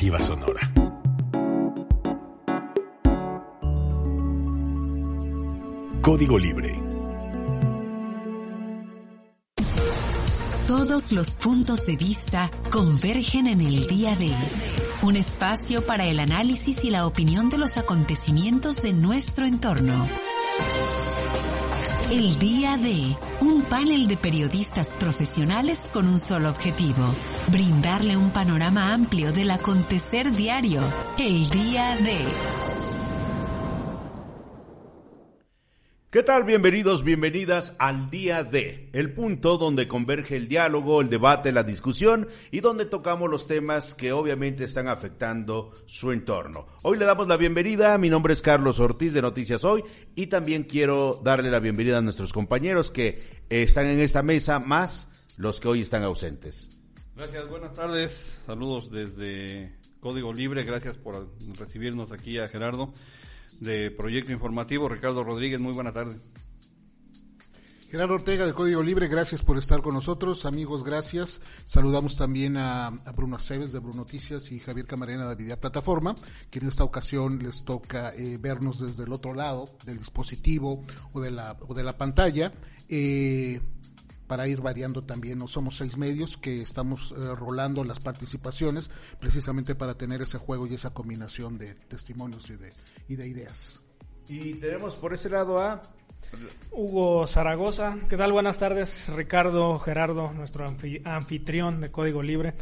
Sonora. Código Libre. Todos los puntos de vista convergen en el día de un espacio para el análisis y la opinión de los acontecimientos de nuestro entorno. El día de un panel de periodistas profesionales con un solo objetivo, brindarle un panorama amplio del acontecer diario. El día de... ¿Qué tal? Bienvenidos, bienvenidas al día de el punto donde converge el diálogo, el debate, la discusión y donde tocamos los temas que obviamente están afectando su entorno. Hoy le damos la bienvenida, mi nombre es Carlos Ortiz de Noticias Hoy y también quiero darle la bienvenida a nuestros compañeros que están en esta mesa, más los que hoy están ausentes. Gracias, buenas tardes, saludos desde Código Libre, gracias por recibirnos aquí a Gerardo de Proyecto Informativo. Ricardo Rodríguez, muy buena tarde. Gerardo Ortega de Código Libre, gracias por estar con nosotros. Amigos, gracias. Saludamos también a, Bruno Aceves de Bruno Noticias y Javier Camarena de Vida Plataforma, que en esta ocasión les toca eh, vernos desde el otro lado del dispositivo o de la, o de la pantalla. Eh, para ir variando también. No somos seis medios que estamos eh, rolando las participaciones precisamente para tener ese juego y esa combinación de testimonios y de, y de ideas. Y tenemos por ese lado a Hugo Zaragoza. ¿Qué tal? Buenas tardes, Ricardo, Gerardo, nuestro anfitrión de Código Libre,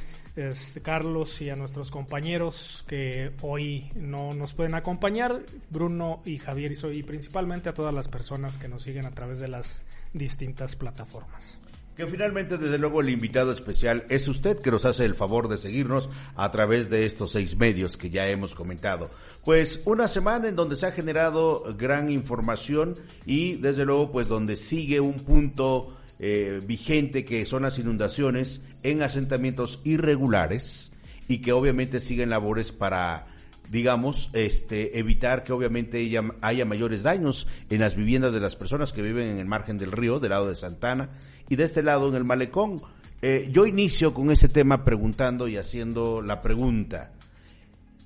Carlos y a nuestros compañeros que hoy no nos pueden acompañar, Bruno y Javier, y principalmente a todas las personas que nos siguen a través de las distintas plataformas. Que finalmente, desde luego, el invitado especial es usted que nos hace el favor de seguirnos a través de estos seis medios que ya hemos comentado. Pues una semana en donde se ha generado gran información y desde luego pues donde sigue un punto eh, vigente que son las inundaciones en asentamientos irregulares y que obviamente siguen labores para digamos, este, evitar que obviamente haya, mayores daños en las viviendas de las personas que viven en el margen del río, del lado de Santana, y de este lado en el malecón. Eh, yo inicio con ese tema preguntando y haciendo la pregunta.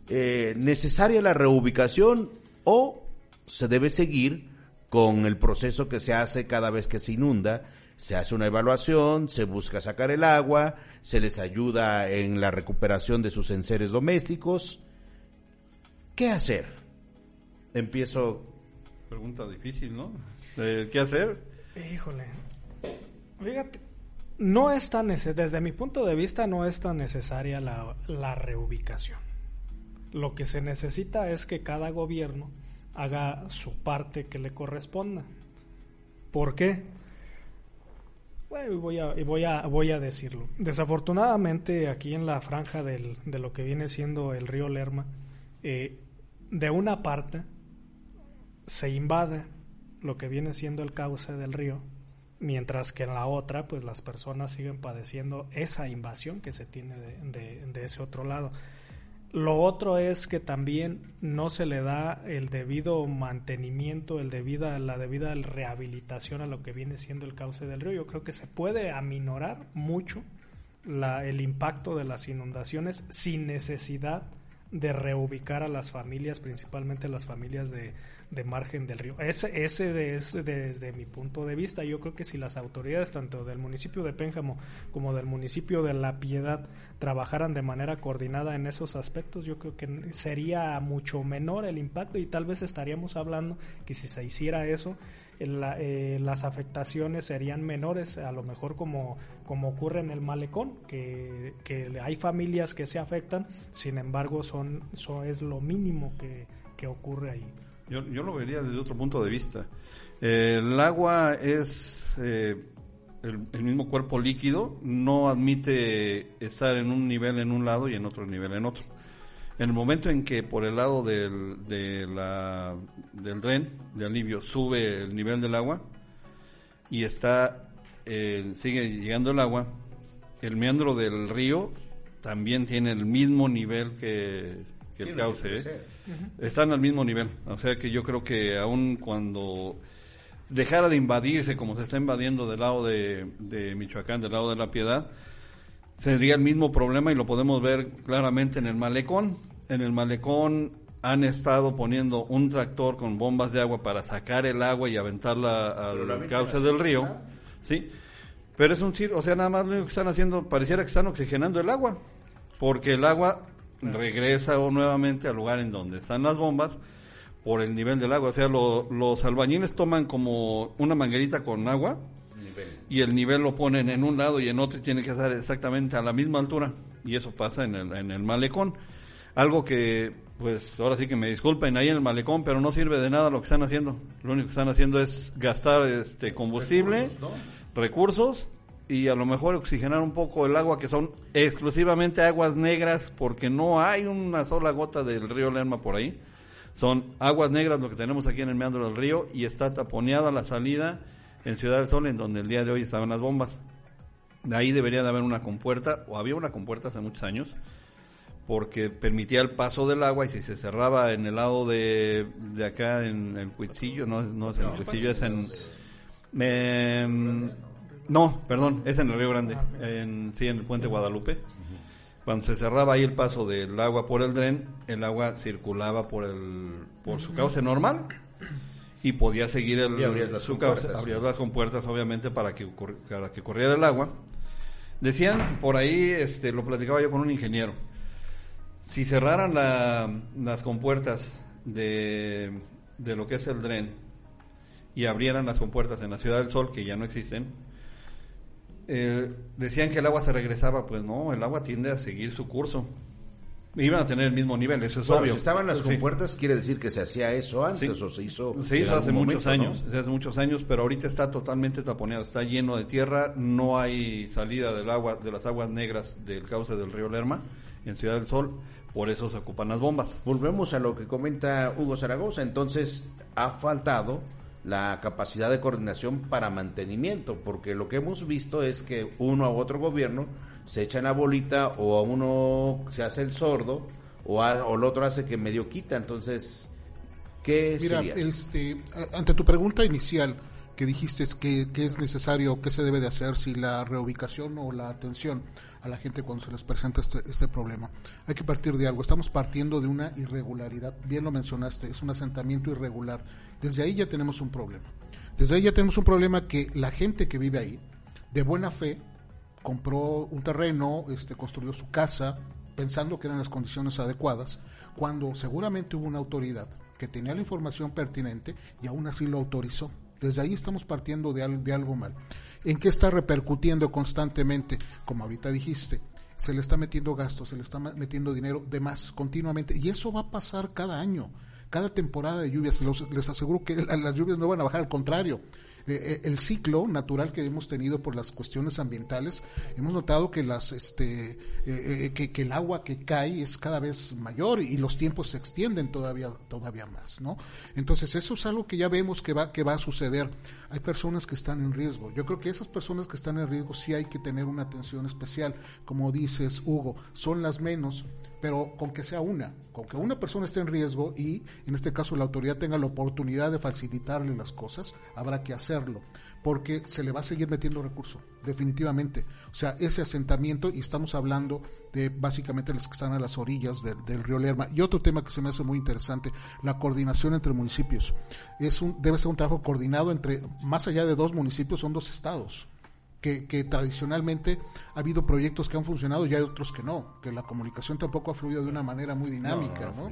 Eh, ¿Necesaria la reubicación o se debe seguir con el proceso que se hace cada vez que se inunda? Se hace una evaluación, se busca sacar el agua, se les ayuda en la recuperación de sus enseres domésticos. ¿Qué hacer? Empiezo. Pregunta difícil, ¿no? Eh, ¿Qué hacer? Híjole, Fíjate, no es tan desde mi punto de vista no es tan necesaria la, la reubicación. Lo que se necesita es que cada gobierno haga su parte que le corresponda. ¿Por qué? Bueno, voy a, voy a, voy a decirlo. Desafortunadamente aquí en la franja del, de lo que viene siendo el río Lerma, eh, de una parte se invade lo que viene siendo el cauce del río mientras que en la otra, pues las personas siguen padeciendo esa invasión que se tiene de, ese otro lado. Lo otro es que también no se le da el debido mantenimiento, el debida, la debida rehabilitación a lo que viene siendo el cauce del río. Yo creo que se puede aminorar mucho la, el impacto de las inundaciones sin necesidad de reubicar a las familias, principalmente las familias de, de margen del río. Ese, ese es desde mi punto de vista. Yo creo que si las autoridades, tanto del municipio de Pénjamo como del municipio de La Piedad, trabajaran de manera coordinada en esos aspectos, yo creo que sería mucho menor el impacto y tal vez estaríamos hablando que si se hiciera eso, eh, las afectaciones serían menores, a lo mejor como, como ocurre en el malecón, que, que hay familias que se afectan, sin embargo son, eso es lo mínimo que, que ocurre ahí. Yo, yo, lo vería desde otro punto de vista. Eh, el agua es eh, el, mismo cuerpo líquido, no admite estar en un nivel en un lado y en otro nivel en otro. En el momento en que por el lado del, de la, del dren de alivio sube el nivel del agua y está eh, sigue llegando el agua, el meandro del río también tiene el mismo nivel que, el cauce. ¿eh? Están al mismo nivel. O sea que yo creo que aún cuando dejara de invadirse como se está invadiendo del lado de, de Michoacán, del lado de la Piedad, sería el mismo problema y lo podemos ver claramente en el malecón. En el malecón han estado poniendo un tractor con bombas de agua para sacar el agua y aventarla al cauce del río, ¿sí? Pero es un o sea, nada más lo único que están haciendo, pareciera que están oxigenando el agua, porque el agua regresa nuevamente al lugar en donde están las bombas por el nivel del agua. O sea, los albañiles toman como una manguerita con agua y el nivel lo ponen en un lado y en otro y tiene que estar exactamente a la misma altura. Y eso pasa en el, en el malecón. Algo que, pues ahora sí que me disculpen ahí en el malecón, pero no sirve de nada lo que están haciendo. Lo único que están haciendo es gastar este combustible, recursos y a lo mejor oxigenar un poco el agua, que son exclusivamente aguas negras, porque no hay una sola gota del río Lerma por ahí. Son aguas negras lo que tenemos aquí en el meandro del río y está taponeada la salida en Ciudad del Sol, en donde el día de hoy estaban las bombas. De ahí debería de haber una compuerta, o había una compuerta hace muchos años, porque permitía el paso del agua y si se cerraba en el lado de, de acá, en el Cuitzillo, no, no es en el Cuitzillo, es en... no, perdón, es en el Río Grande, en, sí, en el Puente Guadalupe. Cuando se cerraba ahí el paso del agua por el dren, el agua circulaba por el por su cauce normal y podía seguir el, las su cauce, abría las compuertas obviamente para que para que corriera el agua. Decían por ahí, este, lo platicaba yo con un ingeniero. Si cerraran las compuertas de, de lo que es el dren y abrieran las compuertas en la Ciudad del Sol, que ya no existen, eh, decían que el agua se regresaba, pues no, el agua tiende a seguir su curso. Iban a tener el mismo nivel, eso es obvio. Si estaban las compuertas, quiere decir que se hacía eso antes o se hizo. Se hizo hace muchos años, hace muchos años, pero ahorita está totalmente taponeado, está lleno de tierra, no hay salida del agua, de las aguas negras del cauce del río Lerma en Ciudad del Sol, por eso se ocupan las bombas. Volvemos a lo que comenta Hugo Zaragoza, entonces ha faltado la capacidad de coordinación para mantenimiento, porque lo que hemos visto es que uno a otro gobierno se echa en la bolita o a uno se hace el sordo o, o el otro hace que medio quita, entonces, ¿qué Mira, este, ante tu pregunta inicial, que dijiste que, que, es necesario, qué se debe de hacer, si la reubicación o la atención a la gente cuando se les presenta este, este problema. Hay que partir de algo. Estamos partiendo de una irregularidad. Bien lo mencionaste, es un asentamiento irregular. Desde ahí ya tenemos un problema. Desde ahí ya tenemos un problema que la gente que vive ahí, de buena fe, compró un terreno, este, construyó su casa, pensando que eran las condiciones adecuadas, cuando seguramente hubo una autoridad que tenía la información pertinente y aún así lo autorizó. Desde ahí estamos partiendo de, de algo mal. ¿En qué está repercutiendo constantemente? Como ahorita dijiste, se le está metiendo gastos, se le está metiendo dinero de más continuamente. Y eso va a pasar cada año, cada temporada de lluvias. les aseguro que las lluvias no van a bajar, al contrario. Eh, eh, el ciclo natural que hemos tenido por las cuestiones ambientales, hemos notado que las este eh, que, el agua que cae es cada vez mayor y los tiempos se extienden todavía todavía más, ¿no? Entonces eso es algo que ya vemos que va que va a suceder. Hay personas que están en riesgo. Yo creo que esas personas que están en riesgo sí hay que tener una atención especial, como dices Hugo, son las menos pero con que sea una, con que una persona esté en riesgo y en este caso la autoridad tenga la oportunidad de facilitarle las cosas, habrá que hacerlo, porque se le va a seguir metiendo recurso, definitivamente. O sea, ese asentamiento, y estamos hablando de básicamente los que están a las orillas del río Lerma. Y otro tema que se me hace muy interesante, la coordinación entre municipios. Es un, debe ser un trabajo coordinado entre, más allá de dos municipios, son dos estados que, tradicionalmente ha habido proyectos que han funcionado y hay otros que no, que la comunicación tampoco ha fluido de una manera muy dinámica, ¿no?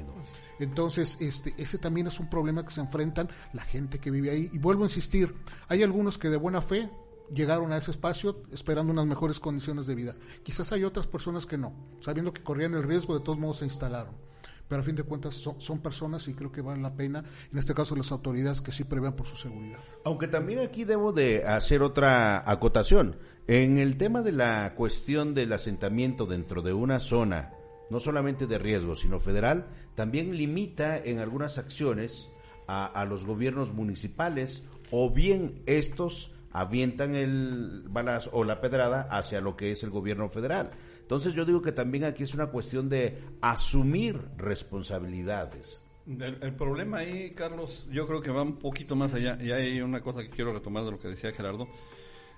Entonces, este, ese también es un problema que se enfrentan la gente que vive ahí. Y vuelvo a insistir, hay algunos que de buena fe llegaron a ese espacio esperando unas mejores condiciones de vida. Quizás hay otras personas que no, sabiendo que corrían el riesgo, de todos modos se instalaron pero a fin de cuentas son, personas y creo que vale la pena, en este caso las autoridades, que sí prevean por su seguridad. Aunque también aquí debo de hacer otra acotación. En el tema de la cuestión del asentamiento dentro de una zona, no solamente de riesgo, sino federal, también limita en algunas acciones a, a los gobiernos municipales o bien estos avientan el balazo o la pedrada hacia lo que es el gobierno federal. Entonces yo digo que también aquí es una cuestión de asumir responsabilidades. El, problema ahí, Carlos, yo creo que va un poquito más allá, y hay una cosa que quiero retomar de lo que decía Gerardo.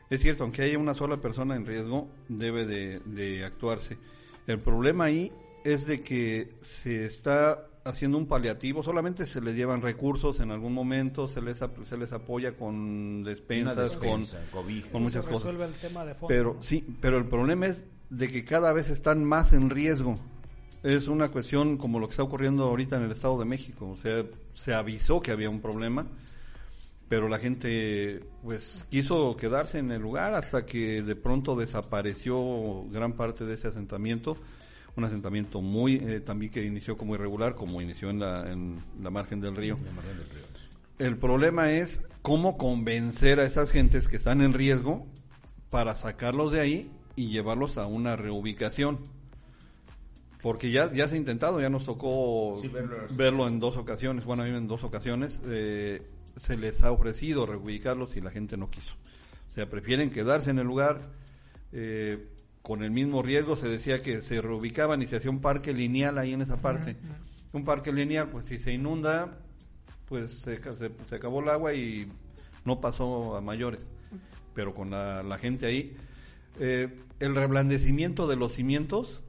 Es cierto, aunque haya una sola persona en riesgo, debe de, de actuarse. El problema ahí es de que se está haciendo un paliativo, solamente se les llevan recursos en algún momento, se les ap- se les apoya con despensas, despensa, con, con muchas se cosas. el tema de fondo. Pero ¿no? sí, pero el problema es de que cada vez están más en riesgo. Es una cuestión como lo que está ocurriendo ahorita en el Estado de México. O sea, se avisó que había un problema, pero la gente pues quiso quedarse en el lugar hasta que de pronto desapareció gran parte de ese asentamiento. Un asentamiento muy eh, también que inició como irregular, como inició en la, en la margen del río. El problema es cómo convencer a esas gentes que están en riesgo para sacarlos de ahí y llevarlos a una reubicación. Porque ya, ya se ha intentado, ya nos tocó Sí, verlo. verlo en dos ocasiones, bueno, a mí en dos ocasiones, eh, se les ha ofrecido reubicarlos y la gente no quiso. O sea, prefieren quedarse en el lugar eh, con el mismo riesgo. Se decía que se reubicaban y se hacía un parque lineal ahí en esa parte. Un parque lineal, pues si se inunda, pues se, ca- se- se acabó el agua y no pasó a mayores. Pero con la, la gente ahí, eh, el reblandecimiento de los cimientos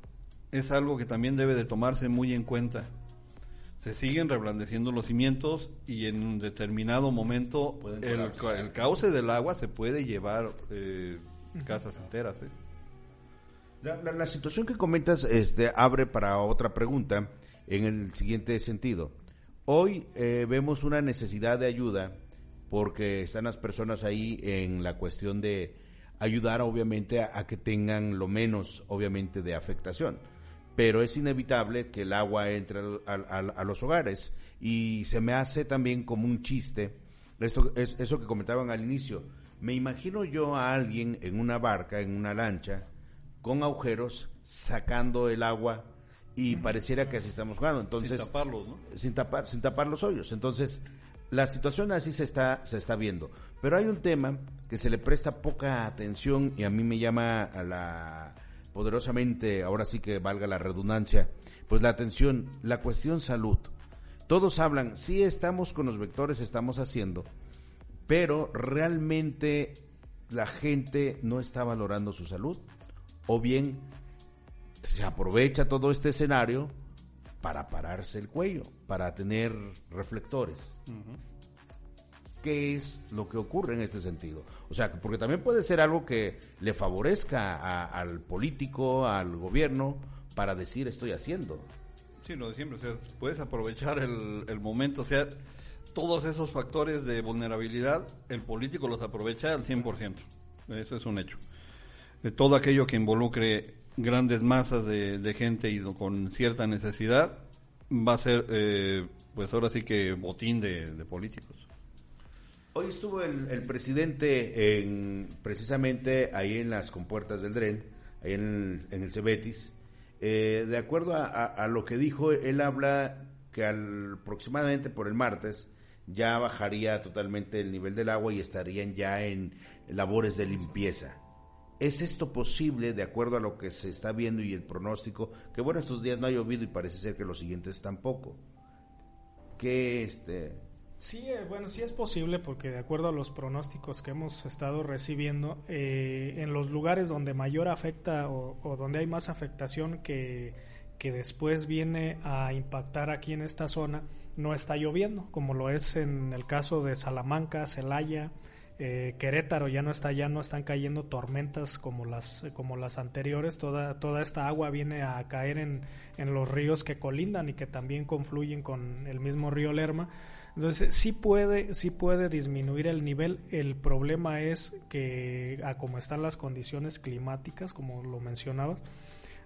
es algo que también debe de tomarse muy en cuenta. Se siguen reblandeciendo los cimientos y en un determinado momento el, ca- el cauce del agua se puede llevar eh, casas enteras. ¿eh? La, la- la situación que comentas este, abre para otra pregunta en el siguiente sentido. Hoy eh, vemos una necesidad de ayuda porque están las personas ahí en la cuestión de ayudar obviamente a, a que tengan lo menos obviamente de afectación. Pero es inevitable que el agua entre a los hogares y se me hace también como un chiste esto es eso que comentaban al inicio. Me imagino yo a alguien en una barca, en una lancha, con agujeros, sacando el agua y pareciera que así estamos jugando. Entonces, Sin taparlos, ¿no? sin tapar, sin tapar los hoyos. Entonces, la situación así se está, se está viendo. Pero hay un tema que se le presta poca atención y a mí me llama a la poderosamente, ahora sí que valga la redundancia, pues la atención, la cuestión salud. Todos hablan, sí estamos con los vectores, estamos haciendo, pero realmente la gente no está valorando su salud o bien se aprovecha todo este escenario para pararse el cuello, para tener reflectores. ¿Qué es lo que ocurre en este sentido? O sea, porque también puede ser algo que le favorezca a- al político, al gobierno, para decir estoy haciendo. Sí, lo de siempre, o sea, puedes aprovechar el, el momento, o sea, todos esos factores de vulnerabilidad, el político los aprovecha al 100%, eso es un hecho. De todo aquello que involucre grandes masas de, de gente y con cierta necesidad, va a ser, eh, pues ahora sí que botín de, de políticos. Hoy estuvo el, presidente en, precisamente ahí en las compuertas del Dren, ahí en el, en el Cebetis. Eh, de acuerdo a, lo que dijo, él habla que aproximadamente por el martes ya bajaría totalmente el nivel del agua y estarían ya en labores de limpieza. ¿Es esto posible de acuerdo a lo que se está viendo y el pronóstico? Que bueno, estos días no ha llovido y parece ser que los siguientes tampoco. ¿Qué este, Sí, eh, bueno, sí es posible porque de acuerdo a los pronósticos que hemos estado recibiendo, eh, en los lugares donde mayor afecta o, o donde hay más afectación que, que después viene a impactar aquí en esta zona, no está lloviendo, como lo es en el caso de Salamanca, Celaya, eh, Querétaro ya no está, ya no están cayendo tormentas como las, como las anteriores, toda, toda esta agua viene a caer en, en los ríos que colindan y que también confluyen con el mismo río Lerma. Entonces sí puede, sí puede disminuir el nivel. El problema es que a como están las condiciones climáticas, como lo mencionabas,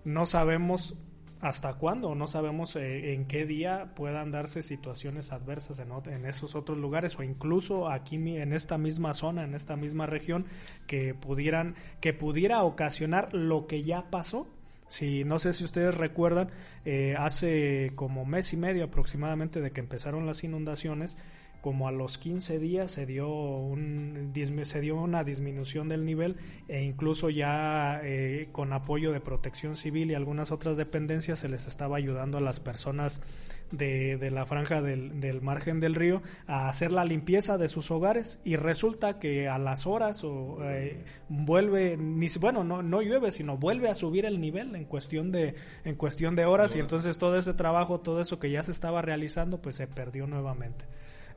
no sabemos hasta cuándo, no sabemos eh, en qué día puedan darse situaciones adversas en, en esos otros lugares o incluso aquí en esta misma zona, en esta misma región, que pudieran, que pudiera ocasionar lo que ya pasó. Si no sé si ustedes recuerdan, eh, hace como mes y medio aproximadamente de que empezaron las inundaciones, como a los 15 días se dio, un, se dio una disminución del nivel e incluso ya eh, con apoyo de protección civil y algunas otras dependencias se les estaba ayudando a las personas de, de la franja del, del, margen del río a hacer la limpieza de sus hogares y resulta que a las horas o eh, vuelve ni bueno no no llueve sino vuelve a subir el nivel en cuestión de en cuestión de horas y entonces todo ese trabajo todo eso que ya se estaba realizando pues se perdió nuevamente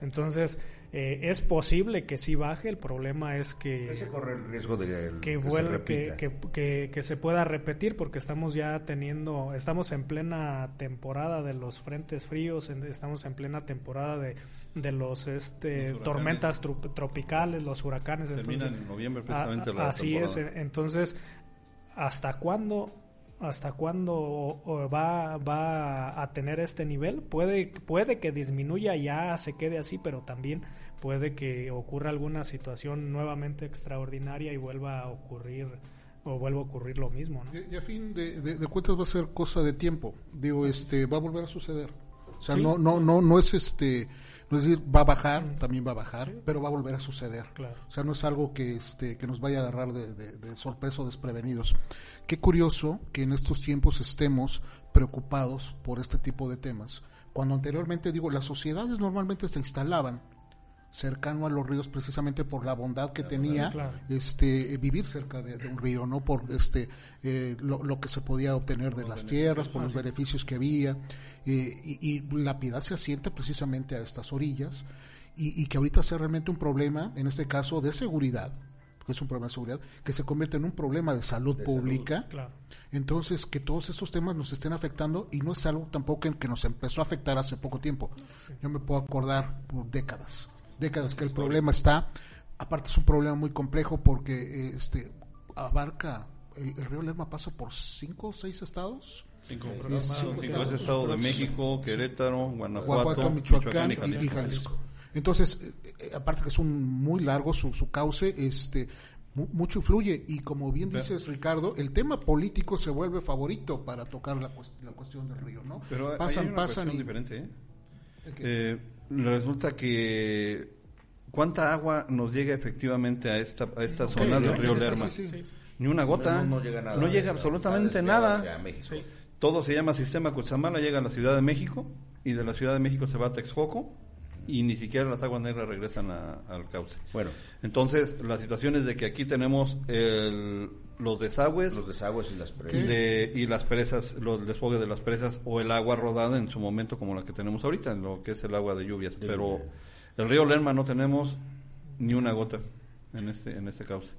entonces, eh, es posible que sí baje, el problema es que... Se corre el riesgo de que, vuelve, que, que, se pueda repetir porque estamos ya teniendo, estamos en plena temporada de los frentes fríos, estamos en plena temporada de, de los este tormentas tropicales, los huracanes. Terminan en noviembre precisamente Así es, entonces, ¿hasta cuándo hasta cuándo va, va a tener este nivel. Puede, puede que disminuya, ya se quede así, pero también puede que ocurra alguna situación nuevamente extraordinaria y vuelva a ocurrir o vuelva a ocurrir lo mismo. Y, a fin de, cuentas va a ser cosa de tiempo. Digo, este, va a volver a suceder. O sea, no, no, no, no es este no es decir, va a bajar, también va a bajar, pero va a volver a suceder. O sea, no es algo que, este, que nos vaya a agarrar de, de, sorpresa o desprevenidos. Qué curioso que en estos tiempos estemos preocupados por este tipo de temas, cuando anteriormente, digo, las sociedades normalmente se instalaban cercano a los ríos precisamente por la bondad que tenía este vivir cerca de, un río no por este eh, lo, que se podía obtener de las tierras por los beneficios que había eh, y, la piedad se asienta precisamente a estas orillas y, que ahorita sea realmente un problema en este caso de seguridad que es un problema de seguridad que se convierte en un problema de salud pública. entonces que todos esos temas nos estén afectando y no es algo tampoco en que nos empezó a afectar hace poco tiempo. Yo me puedo acordar por décadas décadas que el problema está. Aparte es un problema muy complejo porque eh, este abarca el, río Lerma pasa por cinco o seis estados. Cinco, estados de México, Querétaro, Guanajuato, Michoacán, y, Jalisco. Entonces, eh, eh, aparte que es un muy largo su, su cauce, este mucho influye y como bien dices Ricardo, el tema político se vuelve favorito para tocar la, la cuestión del río, ¿no? Pero pasan, hay una pasan y... diferente, ¿eh? Resulta que cuánta agua nos llega efectivamente a esta a esta zona del río Lerma. Ni una gota. No, llega, absolutamente nada. Todo se llama sistema Cutzamala, llega a la Ciudad de México y de la Ciudad de México se va a Texcoco y ni siquiera las aguas negras regresan al cauce. Bueno, entonces la situación es de que aquí tenemos el, los desagües, los desagües y las presas, y las presas, los desfogues de las presas o el agua rodada en su momento como la que tenemos ahorita, en lo que es el agua de lluvias. Pero el río Lerma no tenemos ni una gota en este en este cauce.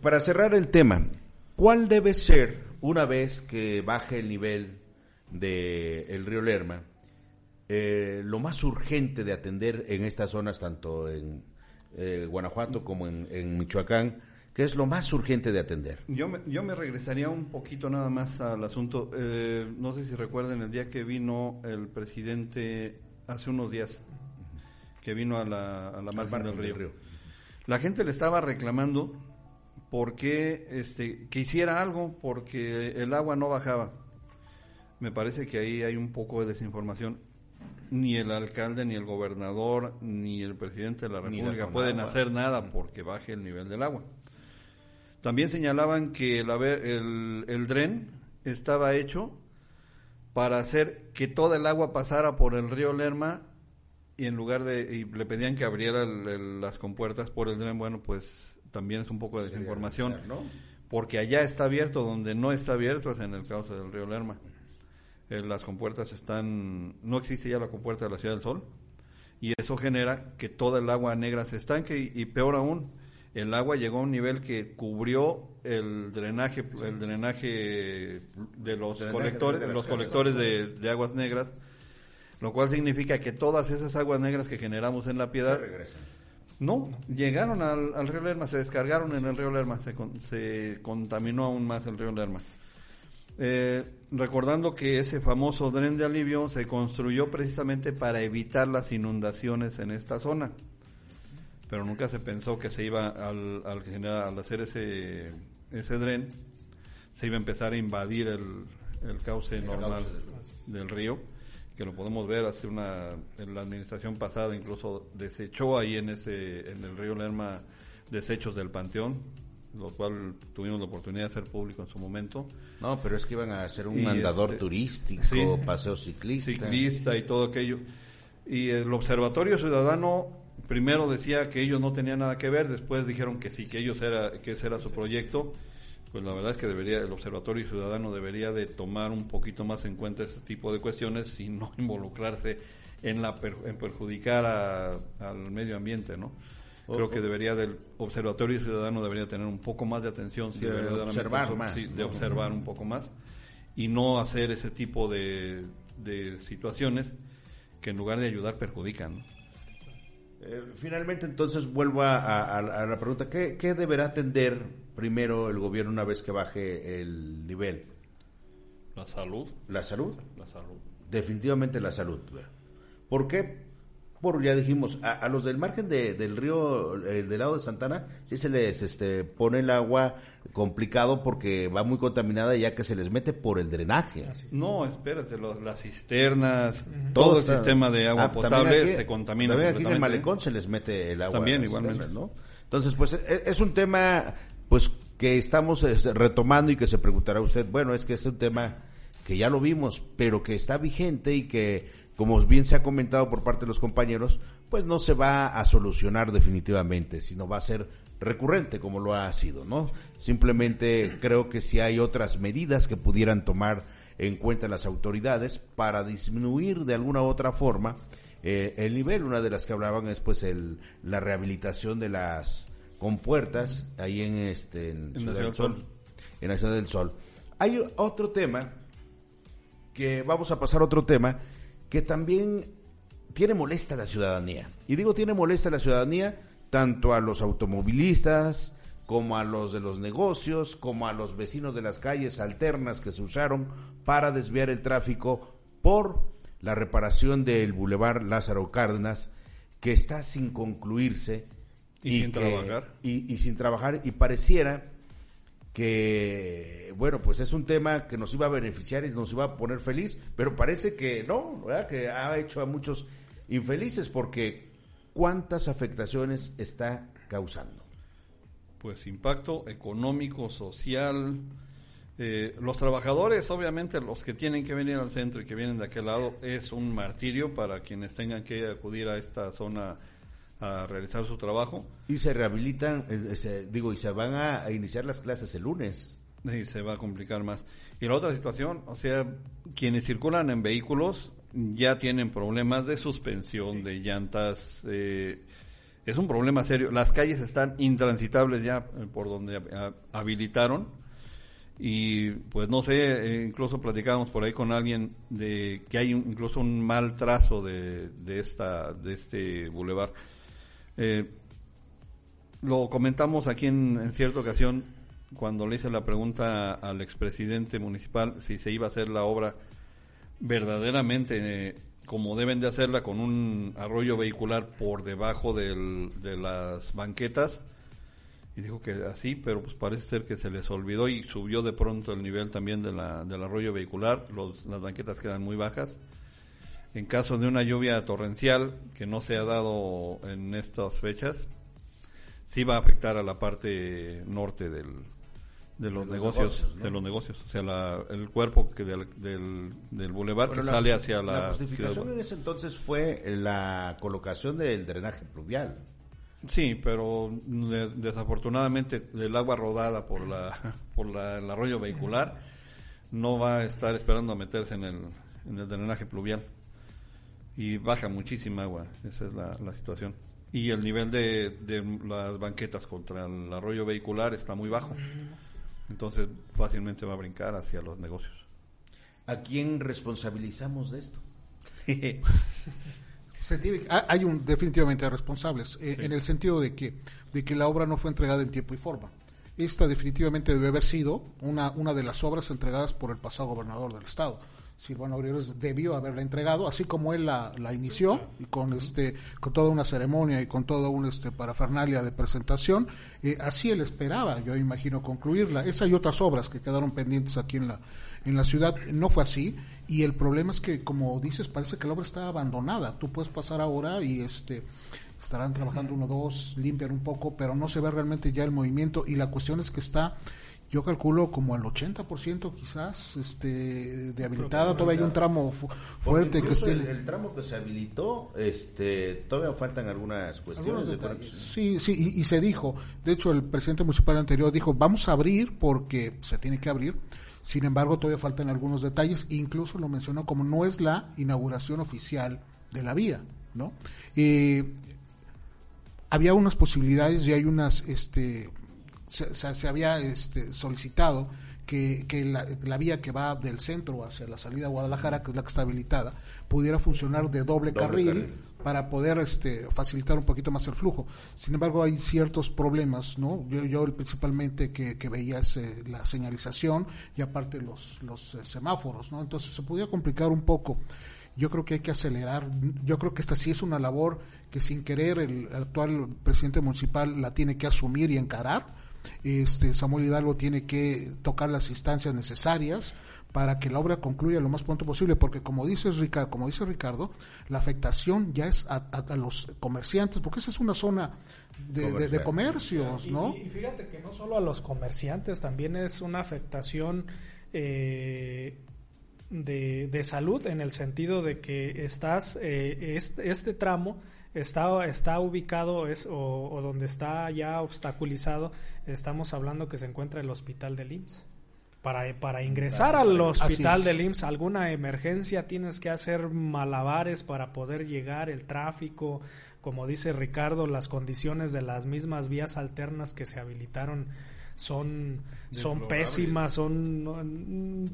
Para cerrar el tema, ¿cuál debe ser una vez que baje el nivel del el río Lerma? Eh, lo más urgente de atender en estas zonas, tanto en eh, Guanajuato como en Michoacán, ¿Qué es lo más urgente de atender? Yo me, yo me regresaría un poquito nada más al asunto. Eh, no sé si recuerden el día que vino el presidente hace unos días, que vino a la, a la margen del río. La gente le estaba reclamando porque este, que hiciera algo, porque el agua no bajaba. Me parece que ahí hay un poco de desinformación. Ni el alcalde, ni el gobernador, ni el presidente de la República pueden hacer nada porque baje el nivel del agua. También señalaban que el, el, el dren estaba hecho para hacer que toda el agua pasara por el río Lerma y en lugar de y le pedían que abriera las compuertas por el dren, bueno, pues también es un poco de desinformación, porque allá está abierto, donde no está abierto es en el cauce del río Lerma. Eh, las compuertas están, no existe ya la compuerta de la Ciudad del Sol, y eso genera que toda el agua negra se estanque y peor aún, el agua llegó a un nivel que cubrió el drenaje el drenaje de los colectores de, los colectores de, aguas negras lo cual significa que todas esas aguas negras que generamos en la piedad no llegaron al, río Lerma se descargaron en el río Lerma se, se, contaminó aún más el río Lerma eh, recordando que ese famoso dren de alivio se construyó precisamente para evitar las inundaciones en esta zona. Pero nunca se pensó que se iba al, al, al hacer ese, ese dren, se iba a empezar a invadir el, el cauce normal del río. que lo podemos ver hace una en la administración pasada incluso desechó ahí en ese en el río Lerma desechos del panteón lo cual tuvimos la oportunidad de hacer público en su momento No, pero es que iban a hacer un Y andador este- turístico, sí. paseo ciclista. ciclista y todo aquello. Y el Observatorio Ciudadano primero decía que ellos no tenían nada que ver, después dijeron que sí, que ellos era, que ese era su proyecto. Pues la verdad es que debería, el Observatorio Ciudadano debería de tomar un poquito más en cuenta ese tipo de cuestiones y no involucrarse en la en perjudicar a- al medio ambiente, ¿no? Creo que debería del Observatorio Ciudadano debería tener un poco más de atención, si De verdaderamente observar son- más, sí, de observar un poco más y no hacer ese tipo de, de situaciones que en lugar de ayudar perjudican. ¿no? Eh, finalmente, entonces, vuelvo a, a- a la pregunta. ¿Qué, ¿Qué deberá atender primero el gobierno una vez que baje el nivel? La salud, ¿La salud? la salud. Definitivamente la salud. ¿Por qué? Por, ya dijimos, a, a los del margen de- del río, el del lado de Santana, sí se les este, pone el agua complicado porque va muy contaminada ya que se les mete por el drenaje. No, espérate, los- las cisternas, Todo todo el sistema de agua Ah, también potable aquí- se contamina. También aquí en el malecón se les mete el agua. También, igualmente. ¿no? Entonces, pues es, es un tema pues que estamos este, retomando y que se preguntará usted, bueno, es que es un tema que ya lo vimos, pero que está vigente y que, como bien se ha comentado por parte de los compañeros, pues no se va a solucionar definitivamente, sino va a ser recurrente como lo ha sido, ¿no? Simplemente creo que si hay otras medidas que pudieran tomar en cuenta las autoridades para disminuir de alguna u otra forma eh, el nivel. Una de las que hablaban es pues el, la rehabilitación de las compuertas ahí en este en la Ciudad del del Sol. Sol. En la Ciudad del Sol. Hay otro tema que vamos a pasar a otro tema que también tiene molesta a la ciudadanía. Y digo tiene molesta a la ciudadanía tanto a los automovilistas como a los de los negocios, como a los vecinos de las calles alternas que se usaron para desviar el tráfico por la reparación del Boulevard Lázaro Cárdenas, que está sin concluirse Y sin que- trabajar. y, y sin trabajar y pareciera que bueno pues es un tema que nos iba a beneficiar y nos iba a poner feliz pero parece que no que ha hecho a muchos infelices porque cuántas afectaciones está causando Pues impacto económico, social. eh, los trabajadores, obviamente, los que tienen que venir al centro y que vienen de aquel lado, es un martirio para quienes tengan que acudir a esta zona a realizar su trabajo. y se rehabilitan eh, se- digo y se van a, a iniciar las clases el lunes Y se va a complicar más. Y la otra situación, o sea, quienes circulan en vehículos ya tienen problemas de suspensión, de llantas. eh, es un problema serio. Las calles están intransitables ya eh, por donde ha- habilitaron. Y pues no sé, eh, incluso platicábamos por ahí con alguien de que hay un- incluso un mal trazo de, de esta de este bulevar. Eh, lo comentamos aquí en, cierta ocasión cuando le hice la pregunta al expresidente municipal si se iba a hacer la obra verdaderamente eh, como deben de hacerla con un arroyo vehicular por debajo de las banquetas y dijo que así, pero pues parece ser que se les olvidó y subió de pronto el nivel también de la, del arroyo vehicular, las banquetas quedan muy bajas. En caso de una lluvia torrencial que no se ha dado en estas fechas, sí va a afectar a la parte norte del, de los, los negocios, negocios, ¿no? de los negocios, o sea, la- el cuerpo que del, del, del bulevar Bueno, que la sale hacia la, la justificación ciudad. en ese entonces fue la colocación del drenaje pluvial Sí, pero de- desafortunadamente el agua rodada por la por la, el arroyo vehicular no va a estar esperando a meterse en el, en el drenaje pluvial y baja muchísima agua, esa es la, la situación. Y el nivel de, de las banquetas contra el arroyo vehicular está muy bajo, entonces fácilmente va a brincar hacia los negocios. ¿A quién responsabilizamos de esto? Se tiene- ha- hay un definitivamente responsables eh, en el sentido de que de que la obra no fue entregada en tiempo y forma. Esta definitivamente debe haber sido una una de las obras entregadas por el pasado gobernador del estado. Silvano Aureoles debió haberla entregado, así como él la, la inició y con este con toda una ceremonia y con toda una este parafernalia de presentación, eh, así él esperaba, yo imagino concluirla. Esa y otras obras que quedaron pendientes aquí en la en la ciudad no fue así y el problema es que como dices parece que la obra está abandonada. Tú puedes pasar ahora y este estarán trabajando uno o dos, limpian un poco, pero no se ve realmente ya el movimiento y la cuestión es que está yo calculo como al 80% quizás este de habilitada todavía hay un tramo fu- fuerte que esté el, el tramo que se habilitó, este, todavía faltan algunas cuestiones. De. Sí, sí, y, y se dijo, de hecho el presidente municipal anterior dijo, vamos a abrir porque se tiene que abrir, sin embargo todavía faltan algunos detalles, incluso lo mencionó como no es la inauguración oficial de la vía, ¿no? Eh, había unas posibilidades y hay unas, este, se, se- había este, solicitado que, que la, la vía que va del centro hacia la salida a Guadalajara, que es la que está habilitada, pudiera funcionar de doble, Doble carril, carril. para poder este, facilitar un poquito más el flujo. Sin embargo, hay ciertos problemas, ¿no? Yo, yo principalmente que, que veía es eh, la señalización y aparte los, los eh, semáforos, ¿no? Entonces se podía complicar un poco. Yo creo que hay que acelerar. Yo creo que esta sí es una labor que sin querer el actual presidente municipal la tiene que asumir y encarar. Este Samuel Hidalgo tiene que tocar las instancias necesarias para que la obra concluya lo más pronto posible, porque como dice Ricardo, como dice Ricardo, la afectación ya es a, a- a los comerciantes, porque esa es una zona de, de- comercios, Y- ¿no? Y, fíjate que no solo a los comerciantes, también es una afectación eh, de, de salud en el sentido de que estás, eh, este, este tramo está, está ubicado es, o, o donde está ya obstaculizado, estamos hablando que se encuentra el hospital del IMSS. Para, para ingresar al hospital del IMSS, alguna emergencia, tienes que hacer malabares para poder llegar, el tráfico, como dice Ricardo, las condiciones de las mismas vías alternas que se habilitaron son, son pésimas, son... no,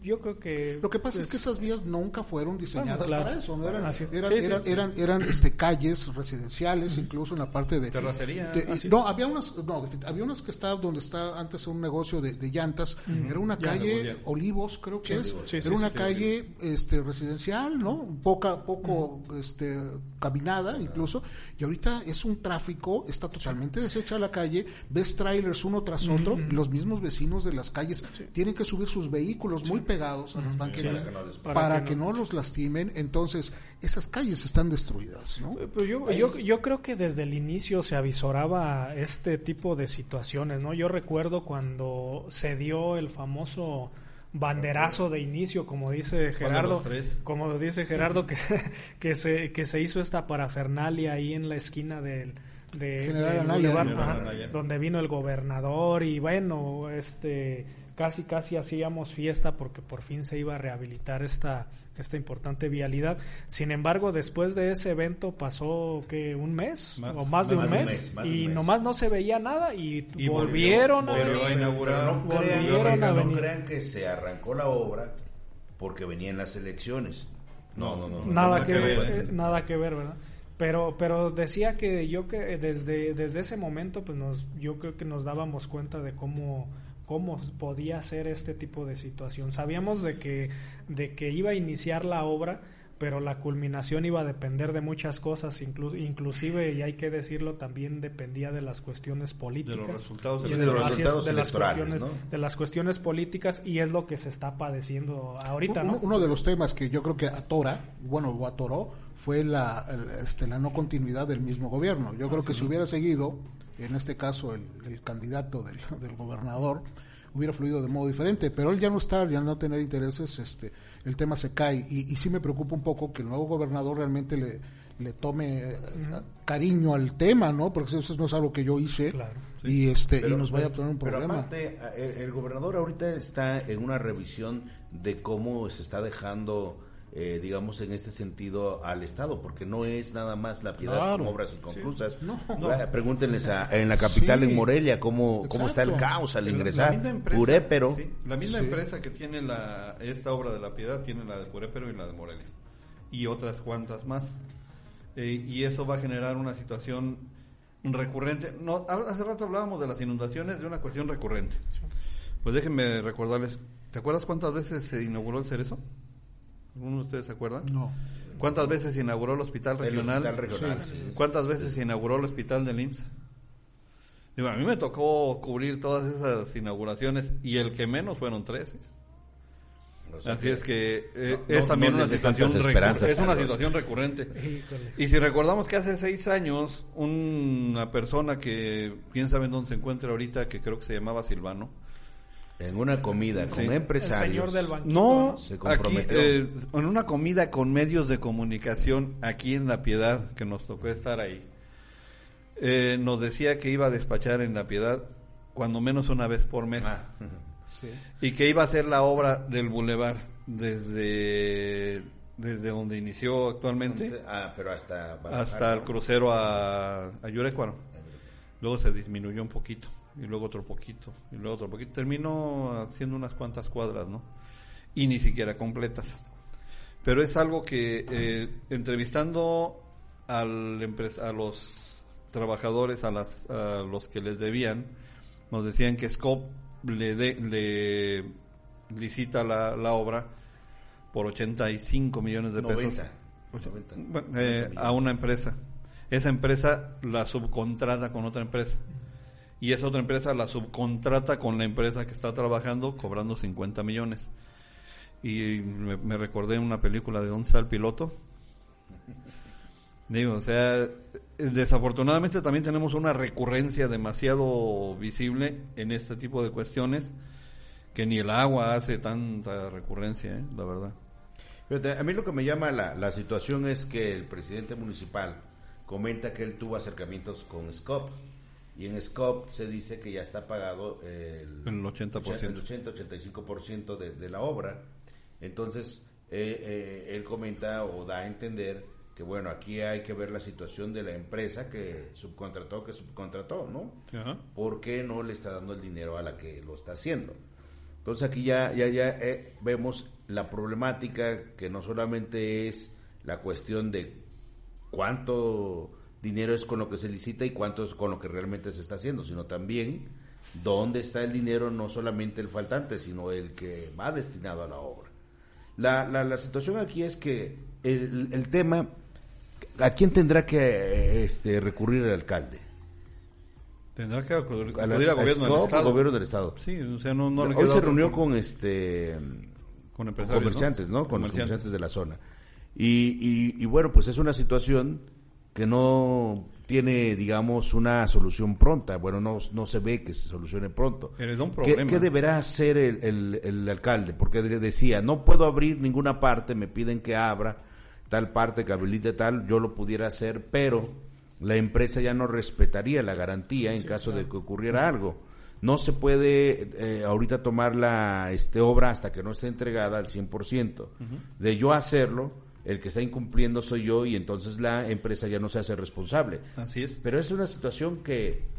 yo creo que... Lo que pasa es que es- esas vías nunca fueron diseñadas Bueno, claro. para eso, ¿no? eran, Así- eran, sí, sí. eran, eran, eran, este, calles residenciales, incluso en la parte de Terracería. de- no, había unas, no, había unas que estaban donde está antes un negocio de, de llantas, era una calle. Olivos, creo que es, Sí, sí, era una sí, calle este residencial, ¿no? Poca, poco, este, caminada incluso, y ahorita es un tráfico, está totalmente deshecha la calle, ves trailers uno tras otro, los mismos vecinos de las calles tienen que subir sus vehículos muy pegados a las banquetas Para que no les- para, para que, que no. los lastimen, entonces esas calles están destruidas, ¿no? Pues yo, yo, yo creo que desde el inicio se avisoraba este tipo de situaciones, ¿no? Yo recuerdo cuando se dio el famoso banderazo de inicio, como dice Gerardo, como dice Gerardo, que, que, se, que se hizo esta parafernalia ahí en la esquina del, de, General del Anaya. Boulevard, General ajá, Anaya. donde vino el gobernador y bueno, este casi casi hacíamos fiesta porque por fin se iba a rehabilitar esta esta importante vialidad. Sin embargo, después de ese evento pasó que un mes Más- o más de más un de un mes, mes, más y un mes. nomás no se veía nada y, Y volvieron volvió- a venir. no crean, Volvieron a no venir. crean que se arrancó la obra porque venían las elecciones. No, no, no. no, nada no, que ver, eh, nada que ver, ¿verdad? Pero, pero decía que yo que desde, desde ese momento, pues nos, yo creo que nos dábamos cuenta de cómo, cómo podía ser este tipo de situación. Sabíamos de que, de que iba a iniciar la obra, pero la culminación iba a depender de muchas cosas, inclu- inclusive, y hay que decirlo, también dependía de las cuestiones políticas. de los resultados de las electorales, cuestiones, ¿no? de las cuestiones políticas, y es lo que se está padeciendo ahorita, ¿no? uno de los temas que yo creo que atora, bueno, o atoró, fue la, el- este, la no continuidad del mismo gobierno. Yo creo que si hubiera seguido, en este caso, el, el candidato del, del gobernador, hubiera fluido de modo diferente, pero él ya no está, ya no tener intereses, este, el tema se cae y, y sí me preocupa un poco que el nuevo gobernador realmente le, le tome eh, cariño al tema, ¿no? Porque eso no es algo que yo hice Claro. y este Pero- y nos vaya a poner un pero problema. aparte, el, el gobernador ahorita está en una revisión de cómo se está dejando, eh, digamos, en este sentido al Estado, porque no es nada más la piedad Claro. como obras inconclusas. No. Pregúntenles a- en la capital, Sí. en Morelia, cómo, cómo está el caos al ingresar. La misma empresa, Purépero. sí, la misma Sí. empresa que tiene la, esta obra de la piedad tiene la de Purépero y la de Morelia. Y otras cuantas más. Eh, y eso va a generar una situación recurrente. No, ha- hace rato hablábamos de las inundaciones de una cuestión recurrente. Pues déjenme recordarles. ¿Te acuerdas cuántas veces se inauguró el cerezo? ¿Alguno de ustedes se acuerdan? No. ¿Cuántas veces se inauguró el hospital El regional? hospital regional, sí, sí. ¿Cuántas veces se inauguró el hospital del IMSS? Digo, a mí me tocó cubrir todas esas inauguraciones y el que menos fueron tres. ¿eh? O sea Así es que eh, no- es no- también no una situación esperanzas, es una situación recurrente. Y si recordamos que hace seis años una persona que quién sabe en dónde se encuentra ahorita que creo que se llamaba Silvano En una comida con El empresarios. señor del banquito. no Se aquí eh, en una comida con medios de comunicación aquí en La Piedad que nos tocó estar ahí eh, nos decía que iba a despachar en La Piedad cuando menos una vez por mes Ah, Sí. y que iba a hacer la obra del bulevar desde desde donde inició actualmente ah, pero hasta hasta el crucero a, a Yurecuaro. Luego se disminuyó un poquito, y luego otro poquito, y luego otro poquito. Terminó haciendo unas cuantas cuadras, ¿no? Y ni siquiera completas. Pero es algo que, eh, entrevistando al a los trabajadores, a, las, a los que les debían, nos decían que SCOP le, de- le licita la, la obra por 85 millones de pesos. 90. 90. Bueno, eh, a una empresa. Esa empresa la subcontrata con otra empresa. Y esa otra empresa la subcontrata con la empresa que está trabajando cobrando 50 millones. Y me, me recordé una película de ¿Dónde está el piloto? Digo, o sea, desafortunadamente también tenemos una recurrencia demasiado visible en este tipo de cuestiones que ni el agua hace tanta recurrencia, ¿eh? la verdad. A mí lo que me llama la, la situación es que el presidente municipal comenta que él tuvo acercamientos con SCOP. Y en SCOP se dice que ya está pagado el, El 80%. el 80-85% de, de la obra. Entonces, eh, eh, él comenta o da a entender que, bueno, aquí hay que ver la situación de la empresa que subcontrató, que subcontrató, ¿no? Ajá. ¿Por qué no le está dando el dinero a la que lo está haciendo? Entonces aquí ya, ya, ya eh, vemos la problemática que no solamente es la cuestión de cuánto dinero es con lo que se licita y cuánto es con lo que realmente se está haciendo, sino también dónde está el dinero, no solamente el faltante, sino el que va destinado a la obra. La, la, la situación aquí es que el, el tema, ¿a quién tendrá que eh, este, recurrir el alcalde? Tendrá que acudir ¿A la- acudir a a gobierno del estado. gobierno del estado? Sí, o sea, no, no Hoy se reunió que- con este con con empresarios, comerciantes, ¿no? Con los comerciantes de la zona. Y, y, y bueno, pues es una situación que no tiene, digamos, una solución pronta. Bueno, no, no se ve que se solucione pronto. Pero es un ¿Qué, problema. qué deberá hacer el, el- el alcalde? Porque de- decía, no puedo abrir ninguna parte, me piden que abra tal parte, que habilite tal, yo lo pudiera hacer, pero la empresa ya no respetaría la garantía en caso de que ocurriera algo. No se puede eh, ahorita tomar la este, obra hasta que no esté entregada al 100%. De yo hacerlo, el que está incumpliendo soy yo y entonces la empresa ya no se hace responsable. Así es. Pero es una situación que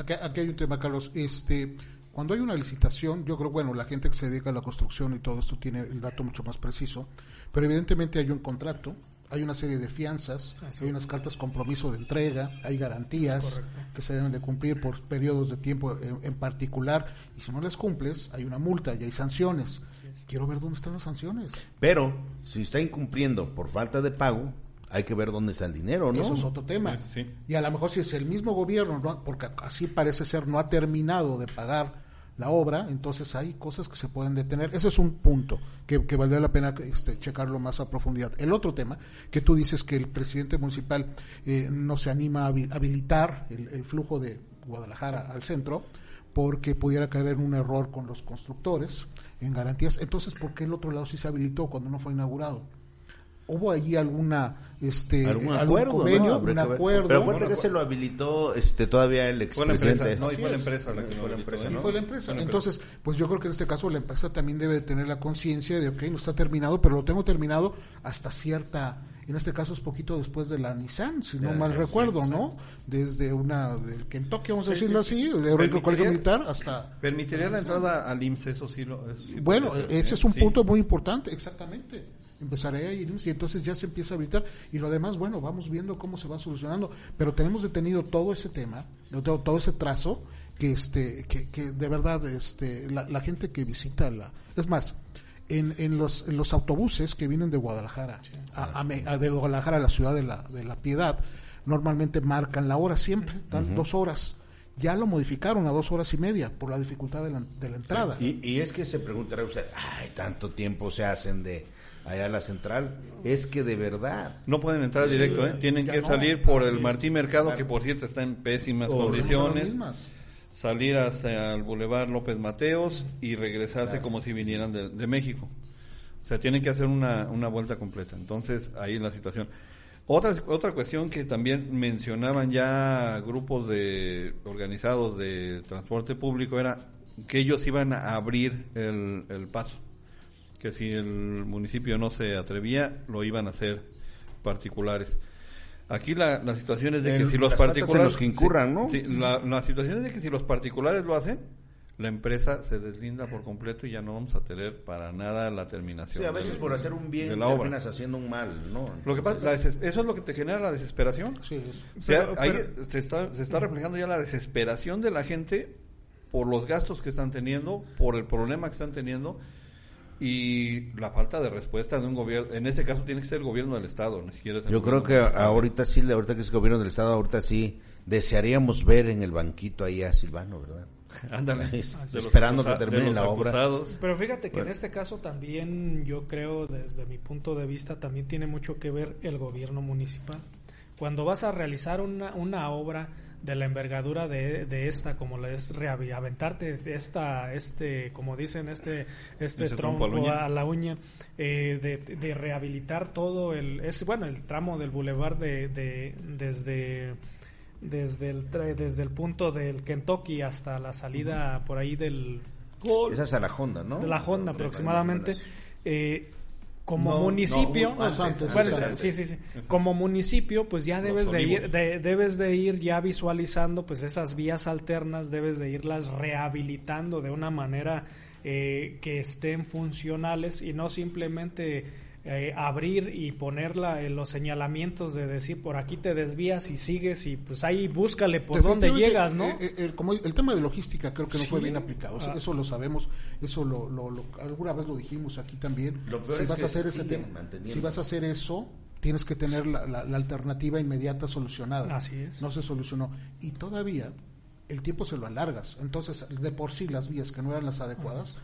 Aquí, aquí hay un tema, Carlos. Este, cuando hay una licitación, yo creo, bueno, la gente que se dedica a la construcción y todo esto tiene el dato mucho más preciso, pero evidentemente hay un contrato, hay una serie de fianzas, hay unas cartas compromiso de entrega, hay garantías que se deben de cumplir por periodos de tiempo en, en particular, y si no las cumples, hay una multa y hay sanciones. Quiero ver dónde están las sanciones. Pero si está incumpliendo por falta de pago, hay que ver dónde está el dinero, ¿no? Eso es otro tema. Sí, sí. Y a lo mejor si es el mismo gobierno, ¿no? porque así parece ser, no ha terminado de pagar la obra, entonces hay cosas que se pueden detener. Ese es un punto que, que valdría la pena este, checarlo más a profundidad. El otro tema, que tú dices que el presidente municipal eh, no se anima a habi- habilitar el, el flujo de Guadalajara al centro, porque pudiera caer en un error con los constructores en garantías. Entonces, ¿por qué el otro lado sí se habilitó cuando no fue inaugurado? ¿Hubo allí alguna, este, algún algún acuerdo, convenio, un acuerdo? Pero acuérdate que se lo habilitó este todavía el expresidente. no, y fue la es. empresa la que Fue la empresa, fue la empresa. Entonces, pues yo creo que en este caso la empresa también debe de tener la conciencia de, ok, no está terminado, pero lo tengo terminado hasta cierta, en este caso es poquito después de la Nissan, si no mal recuerdo, sí. ¿no? Desde una, del Kentucky, vamos a Sí, decirlo sí, así, sí. el Heroico Colegio Militar, hasta... Permitiría la entrada al IMSS, eso sí lo... eso Bueno, ese es un punto muy importante, exactamente. Empezaré a ir y entonces ya se empieza a habilitar y lo demás, bueno, vamos viendo cómo se va solucionando, pero tenemos detenido todo ese tema, todo, todo ese trazo que este que, que de verdad este la, la gente que visita la es más en, en, los, en los autobuses que vienen de Guadalajara, a, a Me- a- de Guadalajara a la ciudad de la, de la Piedad, normalmente marcan la hora siempre, dan dos horas. Ya lo modificaron a dos horas y media por la dificultad de la, de la entrada. Y, y es que se preguntará usted, ay, tanto tiempo se hacen de allá a la central. Es que de verdad, No pueden entrar directo, ¿eh? tienen que no, salir por el. Martín Mercado, que por cierto está en pésimas condiciones. Salir hasta el Boulevard López Mateos y regresarse como si vinieran de, de México. O sea, tienen que hacer una, una vuelta completa. Entonces, ahí es la situación. Otra, otra cuestión que también mencionaban ya grupos de organizados de transporte público era que ellos iban a abrir el, el paso. Que si el municipio no se atrevía, lo iban a hacer particulares. Aquí la, la situación es de que El- si los particulares... los que incurran, ¿no? la, la situación es de que si los particulares lo hacen, la empresa se deslinda por completo y ya no vamos a tener para nada la terminación. sí, a veces de- por hacer un bien de la obra. terminas haciendo un mal, ¿no? Lo que pasa, eso es lo que te genera la desesperación. Sí, es- O sea, Pero- ahí pero- se, está, se está reflejando ya la desesperación de la gente por los gastos que están teniendo, por el problema que están teniendo y la falta de respuesta de un gobierno. En este caso tiene que ser el gobierno del Estado, ni siquiera es el Yo creo que ahorita sí, ahorita que es gobierno del Estado, ahorita sí desearíamos ver en el banquito ahí a Silvano, ¿verdad? Ándale. Los esperando que termine la obra. Pero fíjate que Bueno. en este caso también yo creo, desde mi punto de vista, también tiene mucho que ver el gobierno municipal. Cuando vas a realizar una, una obra de la envergadura de, de esta, como la es reavi- aventarte esta, este, como dicen, este, este trompo trompo a la uña. eh, de, de rehabilitar todo el, es bueno, el tramo del bulevar de, de desde desde el desde el punto del Kentucky hasta la salida por ahí del Gol Esa es a la Honda, ¿no? de la Honda aproximadamente. Eh, como No, municipio, no, antes, antes, bueno, antes. sí, sí, sí. Como municipio, pues ya Los debes de ir, de- debes de ir ya visualizando, pues esas vías alternas, debes de irlas rehabilitando de una manera eh, que estén funcionales y no simplemente eh, abrir y poner la- eh, los señalamientos de decir por aquí te desvías y sigues y pues ahí búscale por dónde llegas, ¿no? eh, eh, el, como el tema de logística creo que no fue bien aplicado. Eso- Ah. Eso lo sabemos, eso lo, lo- lo- alguna vez lo dijimos aquí también. Lo peor si es vas que a hacer se ese tema, si vas a hacer eso, tienes que tener la, la- la alternativa inmediata solucionada. Así es. No se solucionó. Y todavía el tiempo se lo alargas. Entonces, de por sí las vías que no eran las adecuadas,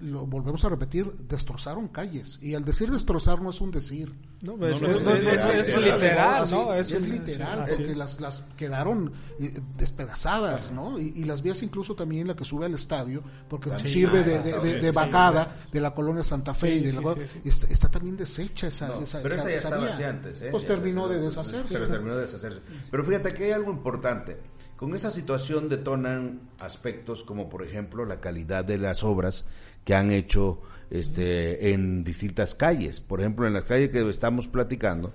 lo volvemos a repetir, destrozaron calles. Y al decir destrozar no es un decir. No, es, no, literal. Es, literal, porque es. las, las quedaron eh, despedazadas, ¿no? Y, y las vías incluso también la que sube al estadio, porque Sí, sirve de, sí, bajada de la colonia Santa Fe y de sí, la- sí, sí. Está, está también deshecha esa, No, esa pero esa ya estaba vía. así antes, ¿eh? Pues Ya terminó de deshacerse. Pero terminó de deshacerse. Pero fíjate que hay algo importante. Con esta situación detonan aspectos como, por ejemplo, la calidad de las obras que han hecho este, en distintas calles. Por ejemplo, en la calle que estamos platicando,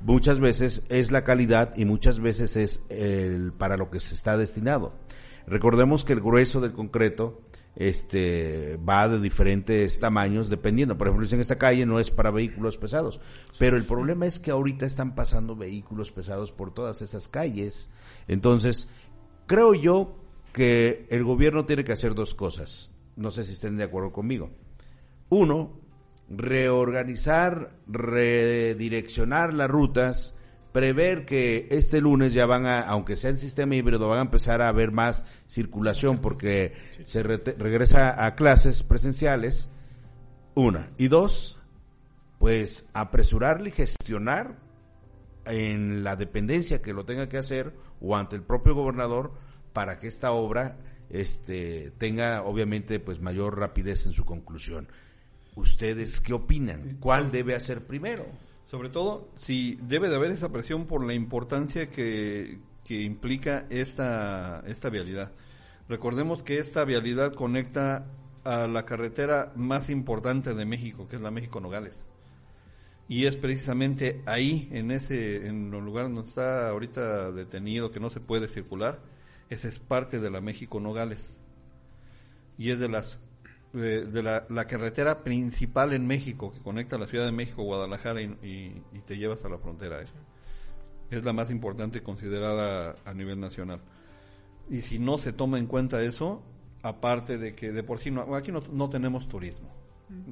muchas veces es la calidad y muchas veces es el, para lo que se está destinado. Recordemos que el grueso del concreto este va de diferentes tamaños dependiendo. Por ejemplo, en esta calle no es para vehículos pesados, pero el problema es que ahorita están pasando vehículos pesados por todas esas calles. Entonces, creo yo que el gobierno tiene que hacer dos cosas. No sé si estén de acuerdo conmigo. Uno, reorganizar, redireccionar las rutas, prever que este lunes ya van a, aunque sea en sistema híbrido, van a empezar a haber más circulación porque se regresa a clases presenciales. Una. Y dos, pues apresurarle y gestionar en la dependencia que lo tenga que hacer o ante el propio gobernador para que esta obra este tenga obviamente pues mayor rapidez en su conclusión. ¿Ustedes qué opinan? ¿Cuál debe hacer primero? Sobre todo, si debe de haber esa presión por la importancia que, que implica esta, esta vialidad. Recordemos que esta vialidad conecta a la carretera más importante de México, que es la México Nogales. Y es precisamente ahí, en ese, en el lugar donde está ahorita detenido, que no se puede circular, esa es parte de la México Nogales. Y es de las de, de la, la carretera principal en México que conecta la Ciudad de México, Guadalajara y, y- y te llevas a la frontera. ¿eh? Es la más importante considerada a nivel nacional. Y si no se toma en cuenta eso, aparte de que de por sí no, aquí no, no tenemos turismo.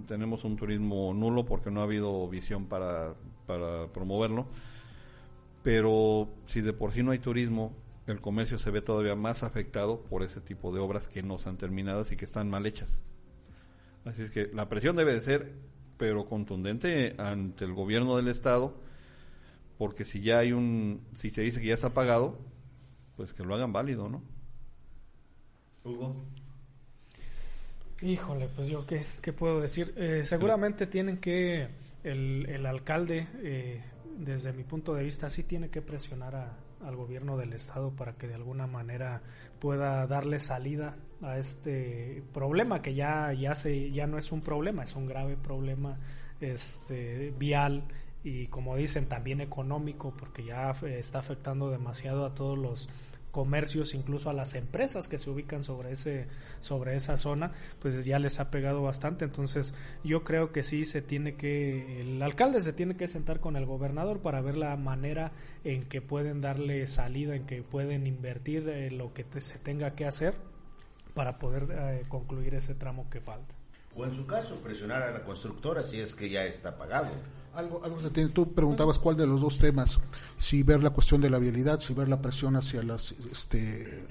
Tenemos un turismo nulo porque no ha habido visión para, para promoverlo. Pero si de por sí no hay turismo, el comercio se ve todavía más afectado por ese tipo de obras que no están terminadas y que están mal hechas. Así es que la presión debe de ser, pero contundente ante el gobierno del estado, porque si ya hay un, si se dice que ya está pagado, pues que lo hagan válido, ¿no? Hugo. Híjole, pues yo qué, qué puedo decir. Eh, seguramente tienen que, el, el alcalde, eh, desde mi punto de vista, sí tiene que presionar a, al gobierno del estado para que de alguna manera pueda darle salida a este problema que ya ya se ya no es un problema es un grave problema este vial y como dicen también económico porque ya está afectando demasiado a todos los comercios, incluso a las empresas que se ubican sobre ese sobre esa zona, pues ya les ha pegado bastante. Entonces, yo creo que sí se tiene que el alcalde se tiene que sentar con el gobernador para ver la manera en que pueden darle salida, en que pueden invertir eh, lo que se tenga que hacer para poder eh, concluir ese tramo que falta. O en su caso, presionar a la constructora si es que ya está pagado. Algo, algo se tiene, tú preguntabas cuál de los dos temas, si ver la cuestión de la vialidad, si ver la presión hacia las, este,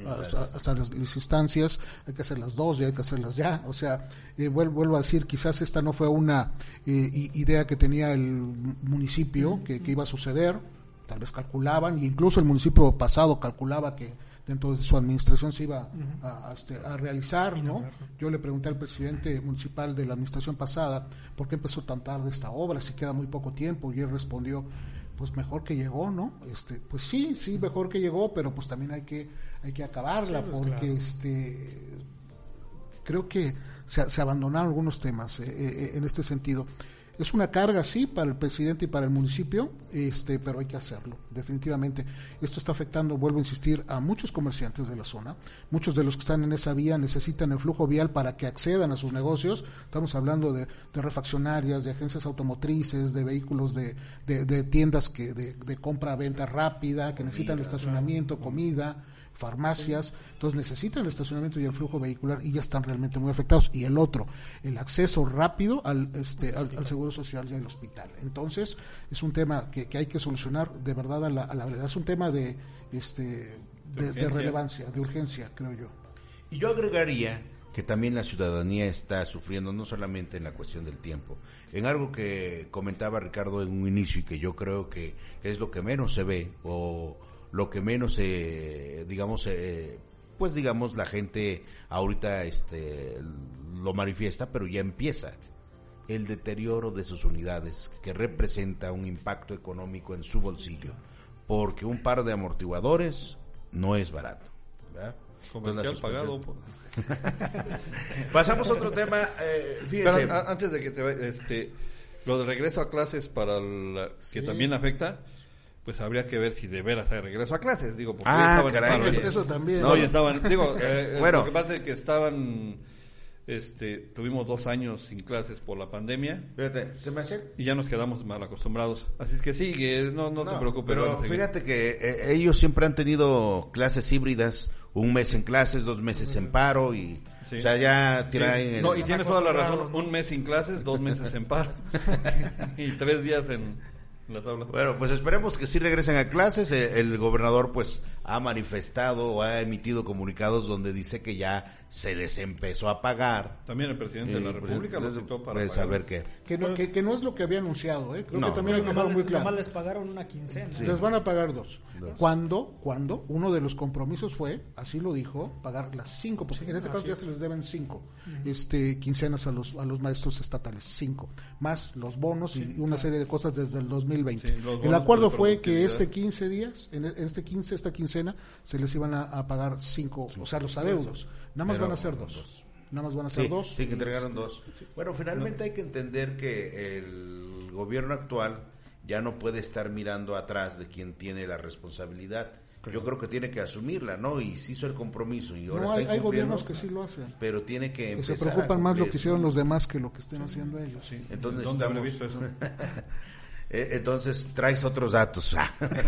hasta, las, instancias, hay que hacer las dos y hay que hacerlas ya. O sea, eh, vuelvo, a decir, quizás esta no fue una eh, idea que tenía el municipio que, que iba a suceder, tal vez calculaban, e incluso el municipio pasado calculaba que dentro de su administración se iba a, este, a, realizar, ¿no? Yo le pregunté al presidente municipal de la administración pasada por qué empezó tan tarde esta obra, si queda muy poco tiempo, y él respondió, pues mejor que llegó, ¿no? Este, pues sí, sí, mejor que llegó, pero pues también hay que, hay que acabarla, pues, porque este creo que se, se abandonaron algunos temas eh, eh, en este sentido. Es una carga, sí, para el presidente y para el municipio, este, pero hay que hacerlo, definitivamente. Esto está afectando, vuelvo a insistir, a muchos comerciantes de la zona. Muchos de los que están en esa vía necesitan el flujo vial para que accedan a sus negocios. Estamos hablando de, refaccionarias, de agencias automotrices, de vehículos de, de, tiendas que de, de compra-venta rápida, que necesitan estacionamiento, comida farmacias, entonces necesitan el estacionamiento y el flujo vehicular y ya están realmente muy afectados. Y el otro, el acceso rápido al, este, al, seguro social y al hospital. Entonces, es un tema que, hay que solucionar de verdad a la, a la verdad. Es un tema de, este, de, relevancia, de urgencia, creo yo. Y yo agregaría que también la ciudadanía está sufriendo no solamente en la cuestión del tiempo, en algo que comentaba Ricardo en un inicio y que yo creo que es lo que menos se ve o lo que menos, eh, digamos, eh, pues digamos, la gente ahorita este, lo manifiesta, pero ya empieza el deterioro de sus unidades, que representa un impacto económico en su bolsillo, porque un par de amortiguadores no es barato. Comercial pagado. Pasamos a otro tema. Eh, antes de que te este, lo de regreso a clases para que también afecta, pues habría que ver si de veras hay regreso a clases, digo, porque ah, estaban eso, también. No, estaban, digo, eh, bueno. lo que pasa es que estaban, este, tuvimos dos años sin clases por la pandemia. Fíjate, se me hace... Y ya nos quedamos mal acostumbrados. Así es que sí, no, no, te preocupes. Pero fíjate que eh, ellos siempre han tenido clases híbridas, un mes en clases, dos meses en paro y... O sea, ya traen... No, y tienes toda la razón, un mes sin clases, dos meses en paro y tres días en bueno, pues esperemos que sí regresen a clases. Eh, el gobernador pues ha manifestado o ha emitido comunicados donde dice que ya se les empezó a pagar. También el presidente de la pues, República lo aceptó para pues, saber qué. Que no, que, no es lo que había anunciado, ¿eh? Creo que también hay que dejarlo muy claro. les pagaron una quincena. Les van a pagar dos. Cuando, cuando uno de los compromisos fue, así lo dijo, pagar las cinco, porque en este caso ya se les deben cinco este, quincenas a los, a los maestros estatales, cinco, más los bonos y una serie de cosas desde el 2020. el acuerdo fue que este 15 días, en este 15, esta quincena, se les iban a, pagar cinco, o sea, los adeudos. Nada más van a ser dos. Nada más van a ser dos. Sí, que entregaron dos. Bueno, finalmente hay que entender que el gobierno actual ya no puede estar mirando atrás de quien tiene la responsabilidad. Yo creo que tiene que asumirla, ¿no? Y se hizo el compromiso. Y ahora no, hay, gobiernos que sí lo hacen. Pero tiene que empezar. se preocupan más lo que hicieron los demás que lo que estén haciendo ellos. Sí. Entonces, ¿Dónde visto eso? Eh, entonces traes otros datos.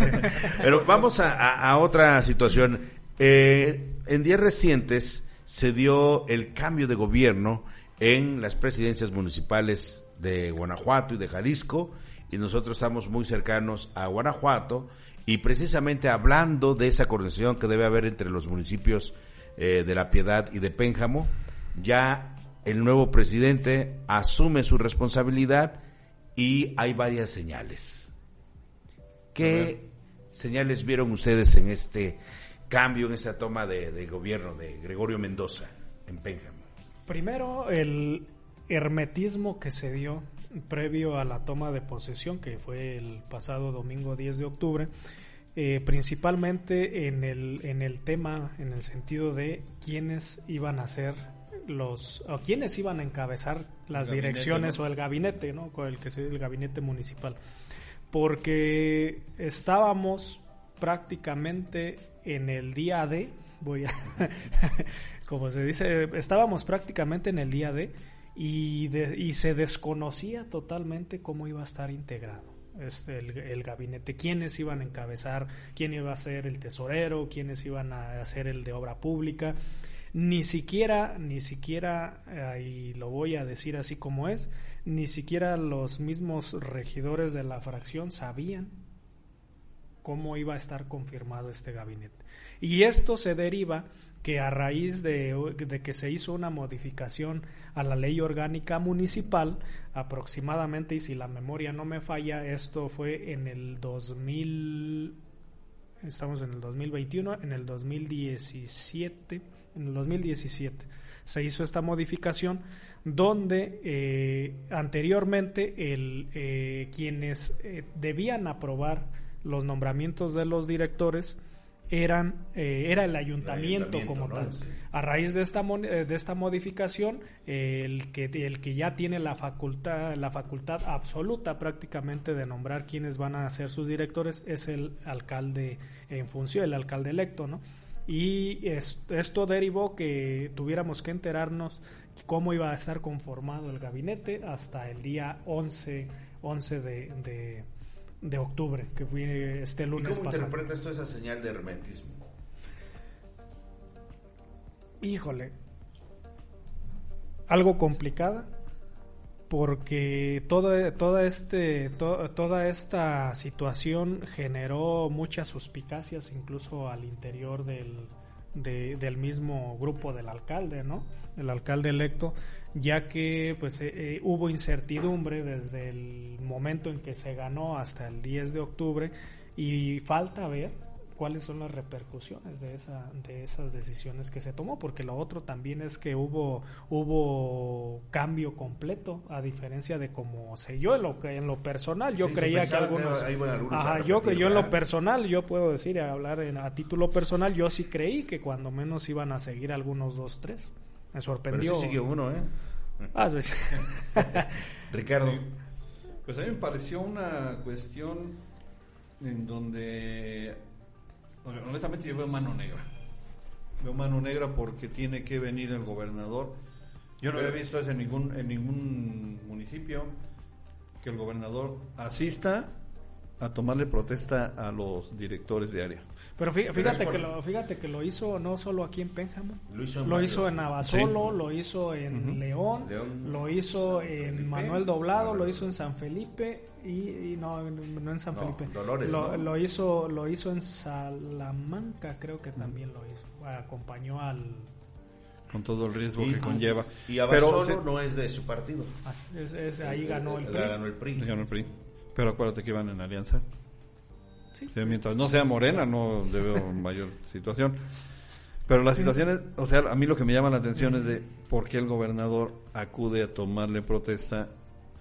Pero vamos a, otra situación. Eh, en días recientes se dio el cambio de gobierno en las presidencias municipales de Guanajuato y de Jalisco y nosotros estamos muy cercanos a Guanajuato y precisamente hablando de esa coordinación que debe haber entre los municipios eh, de La Piedad y de Pénjamo, ya el nuevo presidente asume su responsabilidad y hay varias señales. ¿Qué señales vieron ustedes en este cambio, en esta toma de, de gobierno de Gregorio Mendoza en Pénjamo? Primero, el hermetismo que se dio previo a la toma de posesión, que fue el pasado domingo 10 de octubre, eh, principalmente en el, en el tema, en el sentido de quiénes iban a ser los, o quiénes iban a encabezar las direcciones o el gabinete, ¿no? Con el que se el gabinete municipal. Porque estábamos prácticamente en el día de, voy a, como se dice, estábamos prácticamente en el día de y, de, y se desconocía totalmente cómo iba a estar integrado este, el, el, gabinete, quiénes iban a encabezar, quién iba a ser el tesorero, quiénes iban a hacer el de obra pública. Ni siquiera, ni siquiera, y lo voy a decir así como es, ni siquiera los mismos regidores de la fracción sabían cómo iba a estar confirmado este gabinete. Y esto se deriva que a raíz de, que se hizo una modificación a la ley orgánica municipal, aproximadamente, y si la memoria no me falla, esto fue en el 2000, estamos en el 2021, en el 2017, en el 2017 se hizo esta modificación donde eh, anteriormente el, eh, quienes eh, debían aprobar los nombramientos de los directores, eran eh, era el ayuntamiento, el ayuntamiento como ¿no? tal. Sí. A raíz de esta eh, de esta modificación, eh, el que el que ya tiene la facultad la facultad absoluta prácticamente de nombrar quiénes van a ser sus directores es el alcalde en función, el alcalde electo, ¿no? Y es, esto derivó que tuviéramos que enterarnos cómo iba a estar conformado el gabinete hasta el día 11 11 de, de de octubre, que fue este lunes ¿Y cómo pasado. interpretas tú esa señal de hermetismo? Híjole, algo complicada, porque toda, toda, este, to, toda esta situación generó muchas suspicacias incluso al interior del, de, del mismo grupo del alcalde, ¿no? El alcalde electo, ya que pues eh, eh, hubo incertidumbre desde el momento en que se ganó hasta el 10 de octubre y falta ver cuáles son las repercusiones de esa de esas decisiones que se tomó porque lo otro también es que hubo hubo cambio completo a diferencia de como sé yo en lo que en lo personal. Yo Sí, creía que que algunos ajá yo repetir, yo en lo personal yo puedo decir hablar en- a título personal yo sí creí que cuando menos iban a seguir algunos dos tres me Pero sorprendió sí sigue uno, ¿eh? Ah, sí. Ricardo. Pues a mí me pareció una cuestión en donde, honestamente yo veo mano negra. Veo mano negra porque tiene que venir el gobernador. Yo no había visto eso en ningún, en ningún municipio, que el gobernador asista a tomarle protesta a los directores de área. Pero fí- Pero fíjate que lo fíjate que lo hizo no solo aquí en Pénjamo, Lo hizo en lo hizo en Abasolo, Sí. lo hizo en Ujú. León, León, lo hizo San en Felipe, Manuel Doblado, Manuel lo hizo en San Felipe y, y no, no en San No, Felipe. Dolores, lo, ¿no? lo hizo lo hizo en Salamanca, creo que también lo hizo. Acompañó al Con todo el riesgo Y, que conlleva. y Abasolo Pero, no es de su partido. es- es- ahí ganó el PRI. Ganó el PRI. Ganó el PRI. Pero acuérdate que iban en alianza. Sí. O sea, mientras no sea morena, no veo mayor situación. Pero la situación es, o sea, a mí lo que me llama la atención es de por qué el gobernador acude a tomarle protesta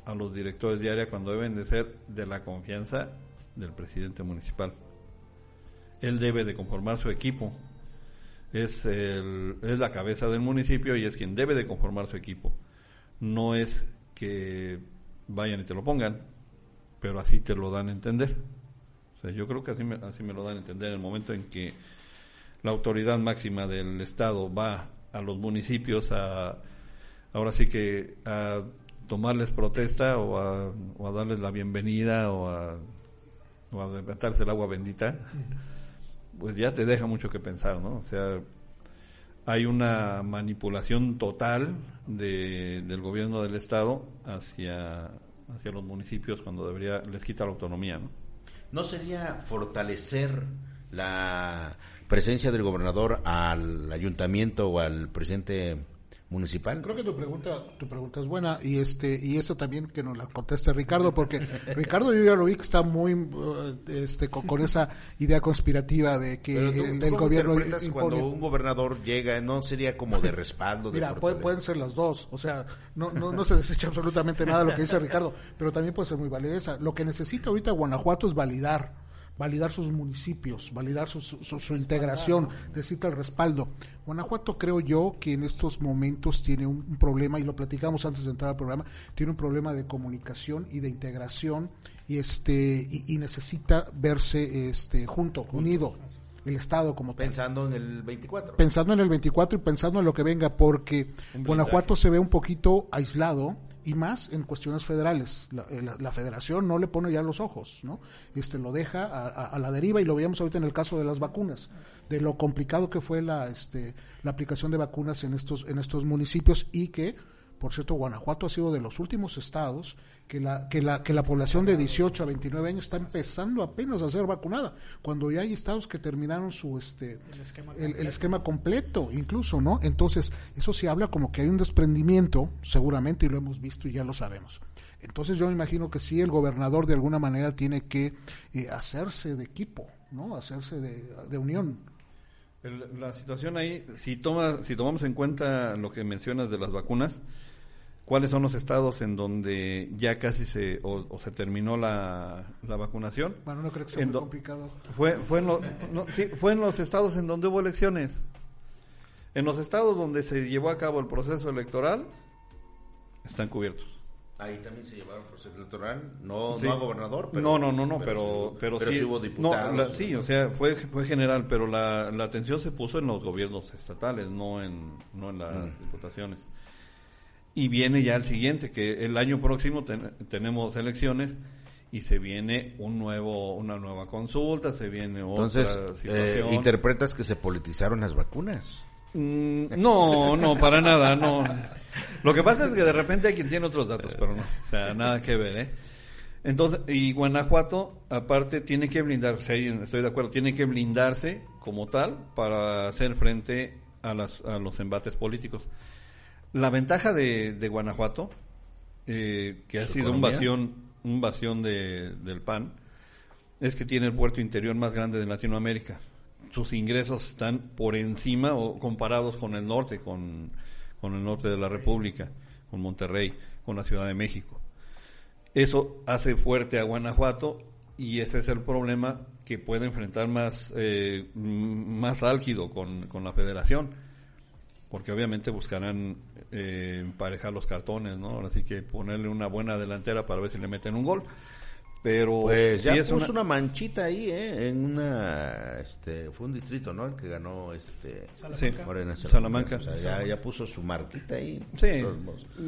a los directores de área cuando deben de ser de la confianza del presidente municipal. Él debe de conformar su equipo. Es, el, es la cabeza del municipio y es quien debe de conformar su equipo. No es que vayan y te lo pongan, pero así te lo dan a entender. Yo creo que así me, así me lo dan a entender en el momento en que la autoridad máxima del Estado va a los municipios a, ahora sí que a tomarles protesta o a, o a darles la bienvenida o a, o a levantarse el agua bendita, pues ya te deja mucho que pensar, ¿no? O sea, hay una manipulación total de, del gobierno del estado hacia hacia los municipios cuando debería les quita la autonomía, ¿no? ¿No sería fortalecer la presencia del gobernador al ayuntamiento o al presidente municipal? Creo que tu pregunta, tu pregunta es buena y este y eso también que nos la conteste Ricardo porque Ricardo yo ya lo vi que está muy uh, este con, esa idea conspirativa de que el, el gobierno impone... cuando un gobernador llega no sería como de respaldo de Mira, pueden, pueden ser las dos, o sea, no, no, no se desecha absolutamente nada de lo que dice Ricardo, pero también puede ser muy valideza. Lo que necesita ahorita Guanajuato es validar validar sus municipios, validar su, su, su integración, decirte el respaldo. Guanajuato creo yo que en estos momentos tiene un, un, problema, y lo platicamos antes de entrar al programa, tiene un problema de comunicación y de integración y este y, y necesita verse este junto, unido el Estado como Pensando tal. en el 24. Pensando en el 24 y pensando en lo que venga, porque Guanajuato se ve un poquito aislado y más en cuestiones federales. La, eh, la, la, federación no le pone ya los ojos, ¿no? Este lo deja a, a, a, la deriva y lo veíamos ahorita en el caso de las vacunas, de lo complicado que fue la, este, la aplicación de vacunas en estos, en estos municipios y que, por cierto, Guanajuato ha sido de los últimos estados que la, que la, que la población de 18 a 29 años está empezando apenas a ser vacunada, cuando ya hay estados que terminaron su este el esquema, el, el esquema completo, incluso, ¿no? Entonces, eso sí habla como que hay un desprendimiento, seguramente, y lo hemos visto y ya lo sabemos. Entonces yo me imagino que sí el gobernador de alguna manera tiene que eh, hacerse de equipo, ¿no? Hacerse de, de unión. El, la situación ahí, si toma, si tomamos en cuenta lo que mencionas de las vacunas, cuáles son los estados en donde ya casi se o, o se terminó la, la, vacunación. Bueno, no creo que sea muy complicado. Fue fue en, lo, no, sí, fue en los estados en donde hubo elecciones. En los estados donde se llevó a cabo el proceso electoral están cubiertos. Ahí también se llevaron proceso electoral, no, sí. no a gobernador, pero no, no, no, no, pero pero, pero, sí, sí, hubo diputados. No, la, sí, o sea, fue fue general, pero la, la atención se puso en los gobiernos estatales, no en no en las mm. diputaciones y viene ya el siguiente, que el año próximo ten, tenemos elecciones y se viene un nuevo una nueva consulta, se viene Entonces, otra situación. Eh, interpretas que se politizaron las vacunas. Mm, no, no, para nada, no. Lo que pasa es que de repente hay quien tiene otros datos, pero no, o sea, nada que ver, ¿eh? Entonces, y Guanajuato, aparte, tiene que blindarse, estoy de acuerdo, tiene que blindarse como tal para hacer frente a, las, a los embates políticos. La ventaja de, de Guanajuato, eh, que ha sido economía? un bastión, un bastión de, del PAN, es que tiene el puerto interior más grande de Latinoamérica. Sus ingresos están por encima o comparados con el norte, con, con el norte de la República, con Monterrey, con la Ciudad de México. Eso hace fuerte a Guanajuato y ese es el problema que puede enfrentar más, eh, más álgido con, con la federación porque obviamente buscarán eh, emparejar los cartones, ¿no? Así que ponerle una buena delantera para ver si le meten un gol. Pero pues ya sí puso una... una... manchita ahí, ¿eh? En una, este, fue un distrito, ¿no? El que ganó, este, Salamanca. Morena, Salamanca. O sea, ya, ya, puso su marquita ahí. Sí. Pero,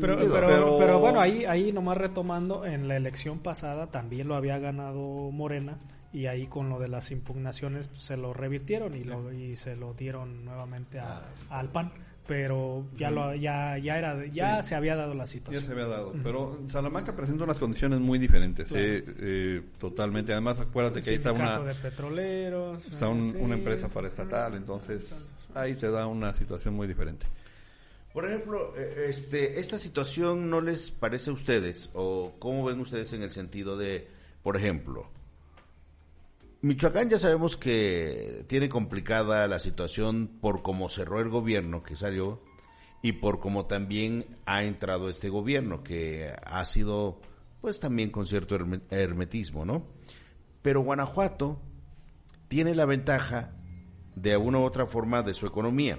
pero, pero, pero, bueno, ahí, ahí nomás retomando, en la elección pasada también lo había ganado Morena y ahí con lo de las impugnaciones pues, se lo revirtieron y, sí. lo, y se lo dieron nuevamente a, ah. al PAN pero ya lo ya ya era ya sí. se había dado la situación ya se había dado uh -huh. pero Salamanca presenta unas condiciones muy diferentes claro. eh, eh, totalmente además acuérdate que ahí está una de petroleros está un, sí. una empresa paraestatal entonces ahí te da una situación muy diferente por ejemplo, eh, este, esta situación no les parece a ustedes o cómo ven ustedes en el sentido de, por ejemplo, Michoacán ya sabemos que tiene complicada la situación por cómo cerró el gobierno que salió y por cómo también ha entrado este gobierno que ha sido pues también con cierto hermetismo, ¿no? Pero Guanajuato tiene la ventaja de alguna u otra forma de su economía.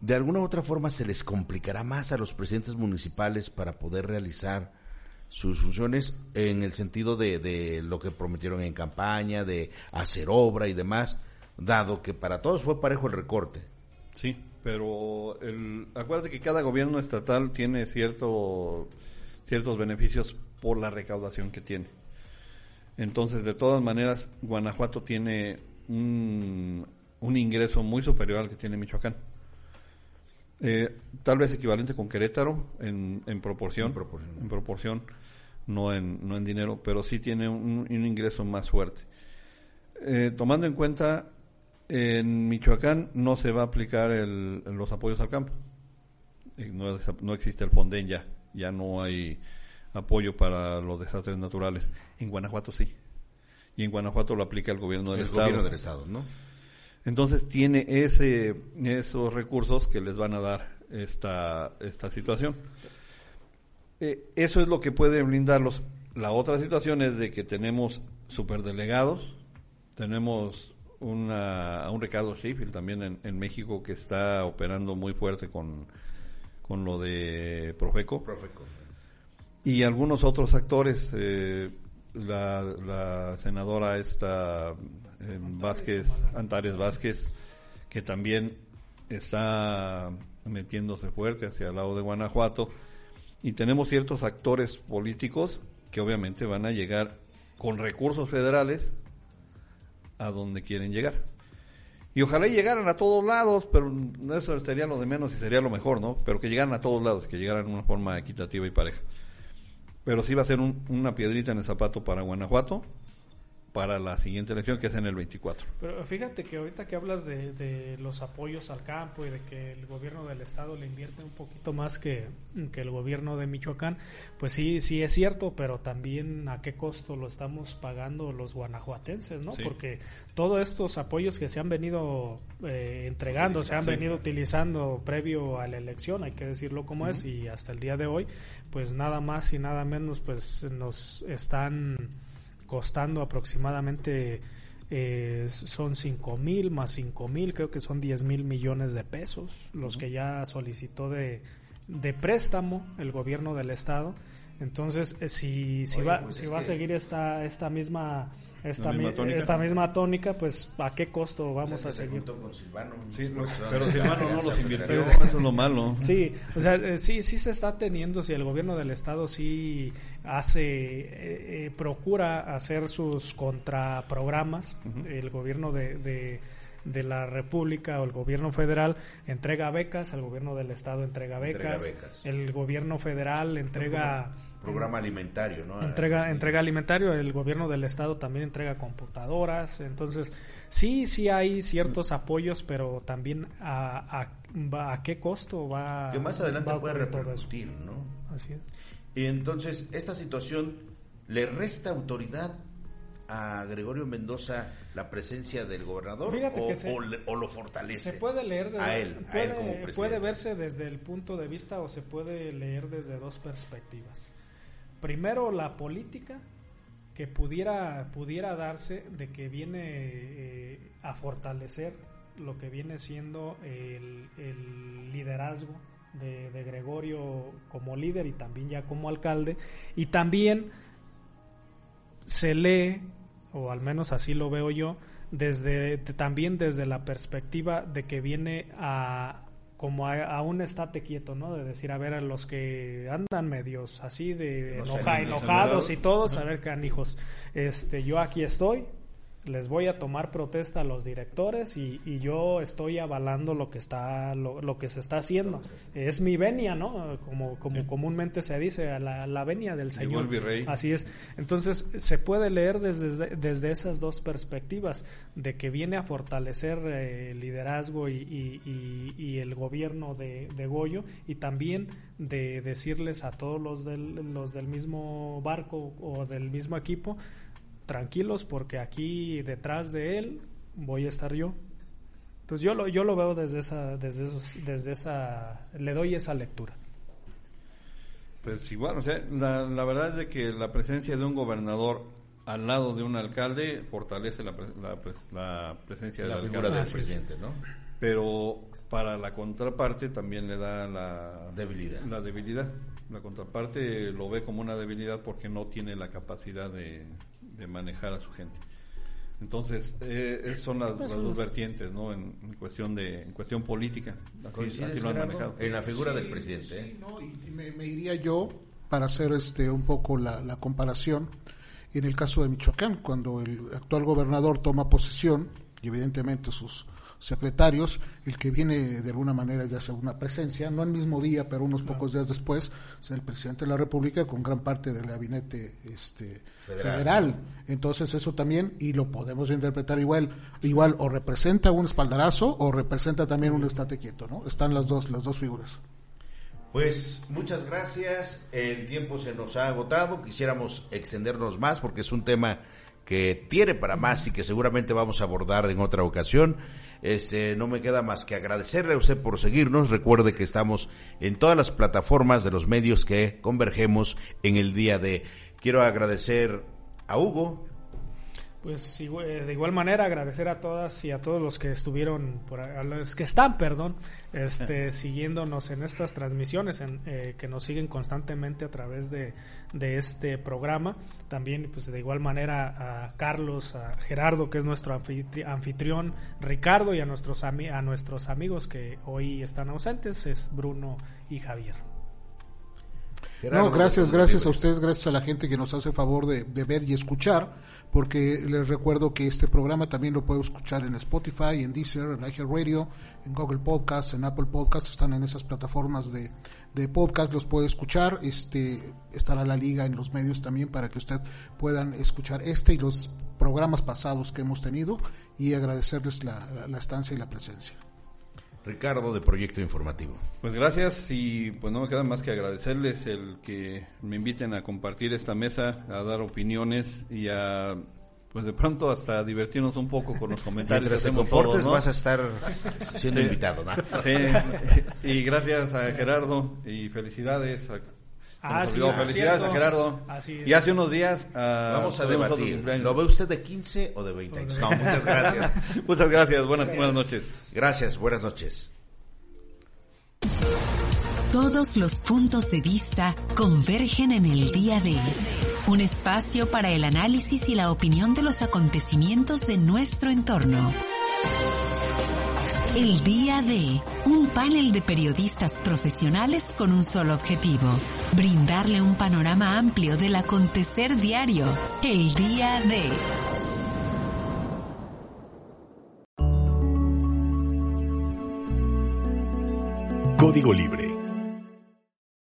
De alguna u otra forma se les complicará más a los presidentes municipales para poder realizar sus funciones en el sentido de, de, lo que prometieron en campaña, de hacer obra y demás, dado que para todos fue parejo el recorte. Sí, pero el, acuérdate que cada gobierno estatal tiene cierto, ciertos beneficios por la recaudación que tiene. Entonces, de todas maneras, Guanajuato tiene un, un ingreso muy superior al que tiene Michoacán. Eh, tal vez equivalente con Querétaro en, en proporción, en proporción, no en, no en dinero, pero sí tiene un, un ingreso más fuerte. Eh, tomando en cuenta, en Michoacán no se va a aplicar el, los apoyos al campo. Eh, no, no, existe el Fonden ya, ya no hay apoyo para los desastres naturales. En Guanajuato sí. Y en Guanajuato lo aplica el gobierno del el Estado. Gobierno del Estado, ¿no? Entonces tiene ese, esos recursos que les van a dar esta, esta situación. Eh, eso es lo que puede brindarlos. La otra situación es de que tenemos superdelegados, tenemos una, a un Ricardo Sheffield también en, en, México que está operando muy fuerte con, con lo de Profeco. Profeco. Y algunos otros actores, eh, la, la, senadora esta eh, Vázquez, Antares Vázquez, que también está metiéndose fuerte hacia el lado de Guanajuato. Y tenemos ciertos actores políticos que obviamente van a llegar con recursos federales a donde quieren llegar. Y ojalá llegaran a todos lados, pero eso sería lo de menos y sería lo mejor, ¿no? Pero que llegaran a todos lados, que llegaran de una forma equitativa y pareja. Pero sí va a ser un, una piedrita en el zapato para Guanajuato, para la siguiente elección, que es en el 24. Pero fíjate que ahorita que hablas de, de, los apoyos al campo y de que el gobierno del estado le invierte un poquito más que, que, el gobierno de Michoacán, pues sí, sí es cierto, pero también a qué costo lo estamos pagando los guanajuatenses, ¿no? Sí. Porque todos estos apoyos que se han venido eh, entregando, se han sí. venido utilizando previo a la elección, hay que decirlo como uh -huh. es, y hasta el día de hoy, pues nada más y nada menos, pues nos están costando aproximadamente eh, son 5 mil más 5 mil, creo que son 10 mil millones de pesos los uh -huh. que ya solicitó de, de, préstamo el gobierno del estado. Entonces, eh, si, si Oye, va, pues si va a seguir esta, esta misma esta, misma tónica. esta misma tónica, pues a qué costo vamos a seguir. Con Silvano, sí, no, pero Silvano no los invirtió, eso es lo malo. Sí, o sea, eh, sí, sí se está teniendo, si el gobierno del estado sí hace, eh, eh, procura hacer sus contraprogramas, uh -huh. el gobierno de, de de la República o el gobierno federal entrega becas, el gobierno del estado entrega becas, entrega becas. el gobierno federal entrega programa alimentario, ¿no? Entrega entrega alimentario, el gobierno del estado también entrega computadoras, entonces sí sí hay ciertos apoyos, pero también a, a, a qué costo va que más adelante puede repercutir, ¿no? Así es. Y entonces esta situación le resta autoridad a Gregorio Mendoza la presencia del gobernador o, se, o, o, lo fortalece? Se puede leer desde, a él, puede, a él como puede verse desde el punto de vista o se puede leer desde dos perspectivas. Primero la política que pudiera pudiera darse de que viene eh, a fortalecer lo que viene siendo el, liderazgo de, Gregorio como líder y también ya como alcalde. Y también se lee o al menos así lo veo yo, desde de, también desde la perspectiva de que viene a como a, a, un estate quieto, ¿no? De decir, a ver, a los que andan medios así de no enoja, enojados y todos, a ver, canijos, este, yo aquí estoy, les voy a tomar protesta a los directores y, y yo estoy avalando lo que está lo, lo, que se está haciendo. Es mi venia no como como sí. comúnmente se dice la, la venia del señor. así es. Entonces se puede leer desde desde esas dos perspectivas de que viene a fortalecer eh, el liderazgo y, y, y, el gobierno de, de Goyo y también de decirles a todos los del, los del mismo barco o del mismo equipo tranquilos porque aquí detrás de él voy a estar yo. Entonces yo lo, yo lo veo desde esa, desde esos, desde esa, le doy esa lectura. Pues igual, o sea, la, la verdad es de que la presencia de un gobernador al lado de un alcalde fortalece la, la, la presencia la del figura alcalde. del presidente, ¿no? Pero para la contraparte también le da la debilidad. La debilidad. La contraparte lo ve como una debilidad porque no tiene la capacidad de, de manejar a su gente. Entonces, eh, son las, las, dos vertientes, ¿no? En, en, cuestión de, en cuestión política. Así, así lo han manejado. En la figura sí, del presidente. Sí, ¿no? y, me, me, iría yo para hacer este un poco la, la, comparación en el caso de Michoacán, cuando el actual gobernador toma posesión y evidentemente sus secretarios, el que viene de alguna manera ya sea una presencia, no el mismo día, pero unos pocos días después, es el presidente de la República con gran parte del gabinete este, federal. Entonces eso también, y lo podemos interpretar igual, igual o representa un espaldarazo o representa también un estate quieto, ¿no? Están las dos, las dos figuras. Pues muchas gracias. El tiempo se nos ha agotado. Quisiéramos extendernos más porque es un tema que tiene para más y que seguramente vamos a abordar en otra ocasión. Este, no me queda más que agradecerle a usted por seguirnos. Recuerde que estamos en todas las plataformas de los medios que convergemos en el día de. Quiero agradecer a Hugo, pues eh, de igual manera agradecer a todas y a todos los que estuvieron, por, a los que están, perdón, este, siguiéndonos en estas transmisiones, en, eh, que nos siguen constantemente a través de, de, este programa. También, pues de igual manera a Carlos, a Gerardo, que es nuestro anfitrión, Ricardo y a nuestros, a nuestros amigos que hoy están ausentes, es Bruno y Javier. no, gracias, gracias a ustedes, gracias a la gente que nos hace el favor de, de ver y escuchar porque les recuerdo que este programa también lo puedo escuchar en Spotify, en Deezer, en Radio, en Google Podcast, en Apple Podcast, están en esas plataformas de, de podcast, los puede escuchar, este estará la liga en los medios también para que usted puedan escuchar este y los programas pasados que hemos tenido y agradecerles la, la estancia y la presencia. Ricardo de Proyecto Informativo. Pues gracias y pues no me queda más que agradecerles el que me inviten a compartir esta mesa, a dar opiniones y a pues de pronto hasta divertirnos un poco con los comentarios. Mientras te comportes vas a estar siendo invitado, ¿no? Sí, y gracias a Gerardo y felicidades a Ah, sí, felicidades a Gerardo. y hace unos días. Uh, Vamos a debatir. ¿Lo ve usted de 15 o de 20 años? No, muchas gracias. muchas gracias. Buenas, buenas noches. Gracias. Buenas noches. Todos los puntos de vista convergen en el día de un espacio para el análisis y la opinión de los acontecimientos de nuestro entorno. El día de un panel de periodistas profesionales con un solo objetivo, brindarle un panorama amplio del acontecer diario. El día de... Código Libre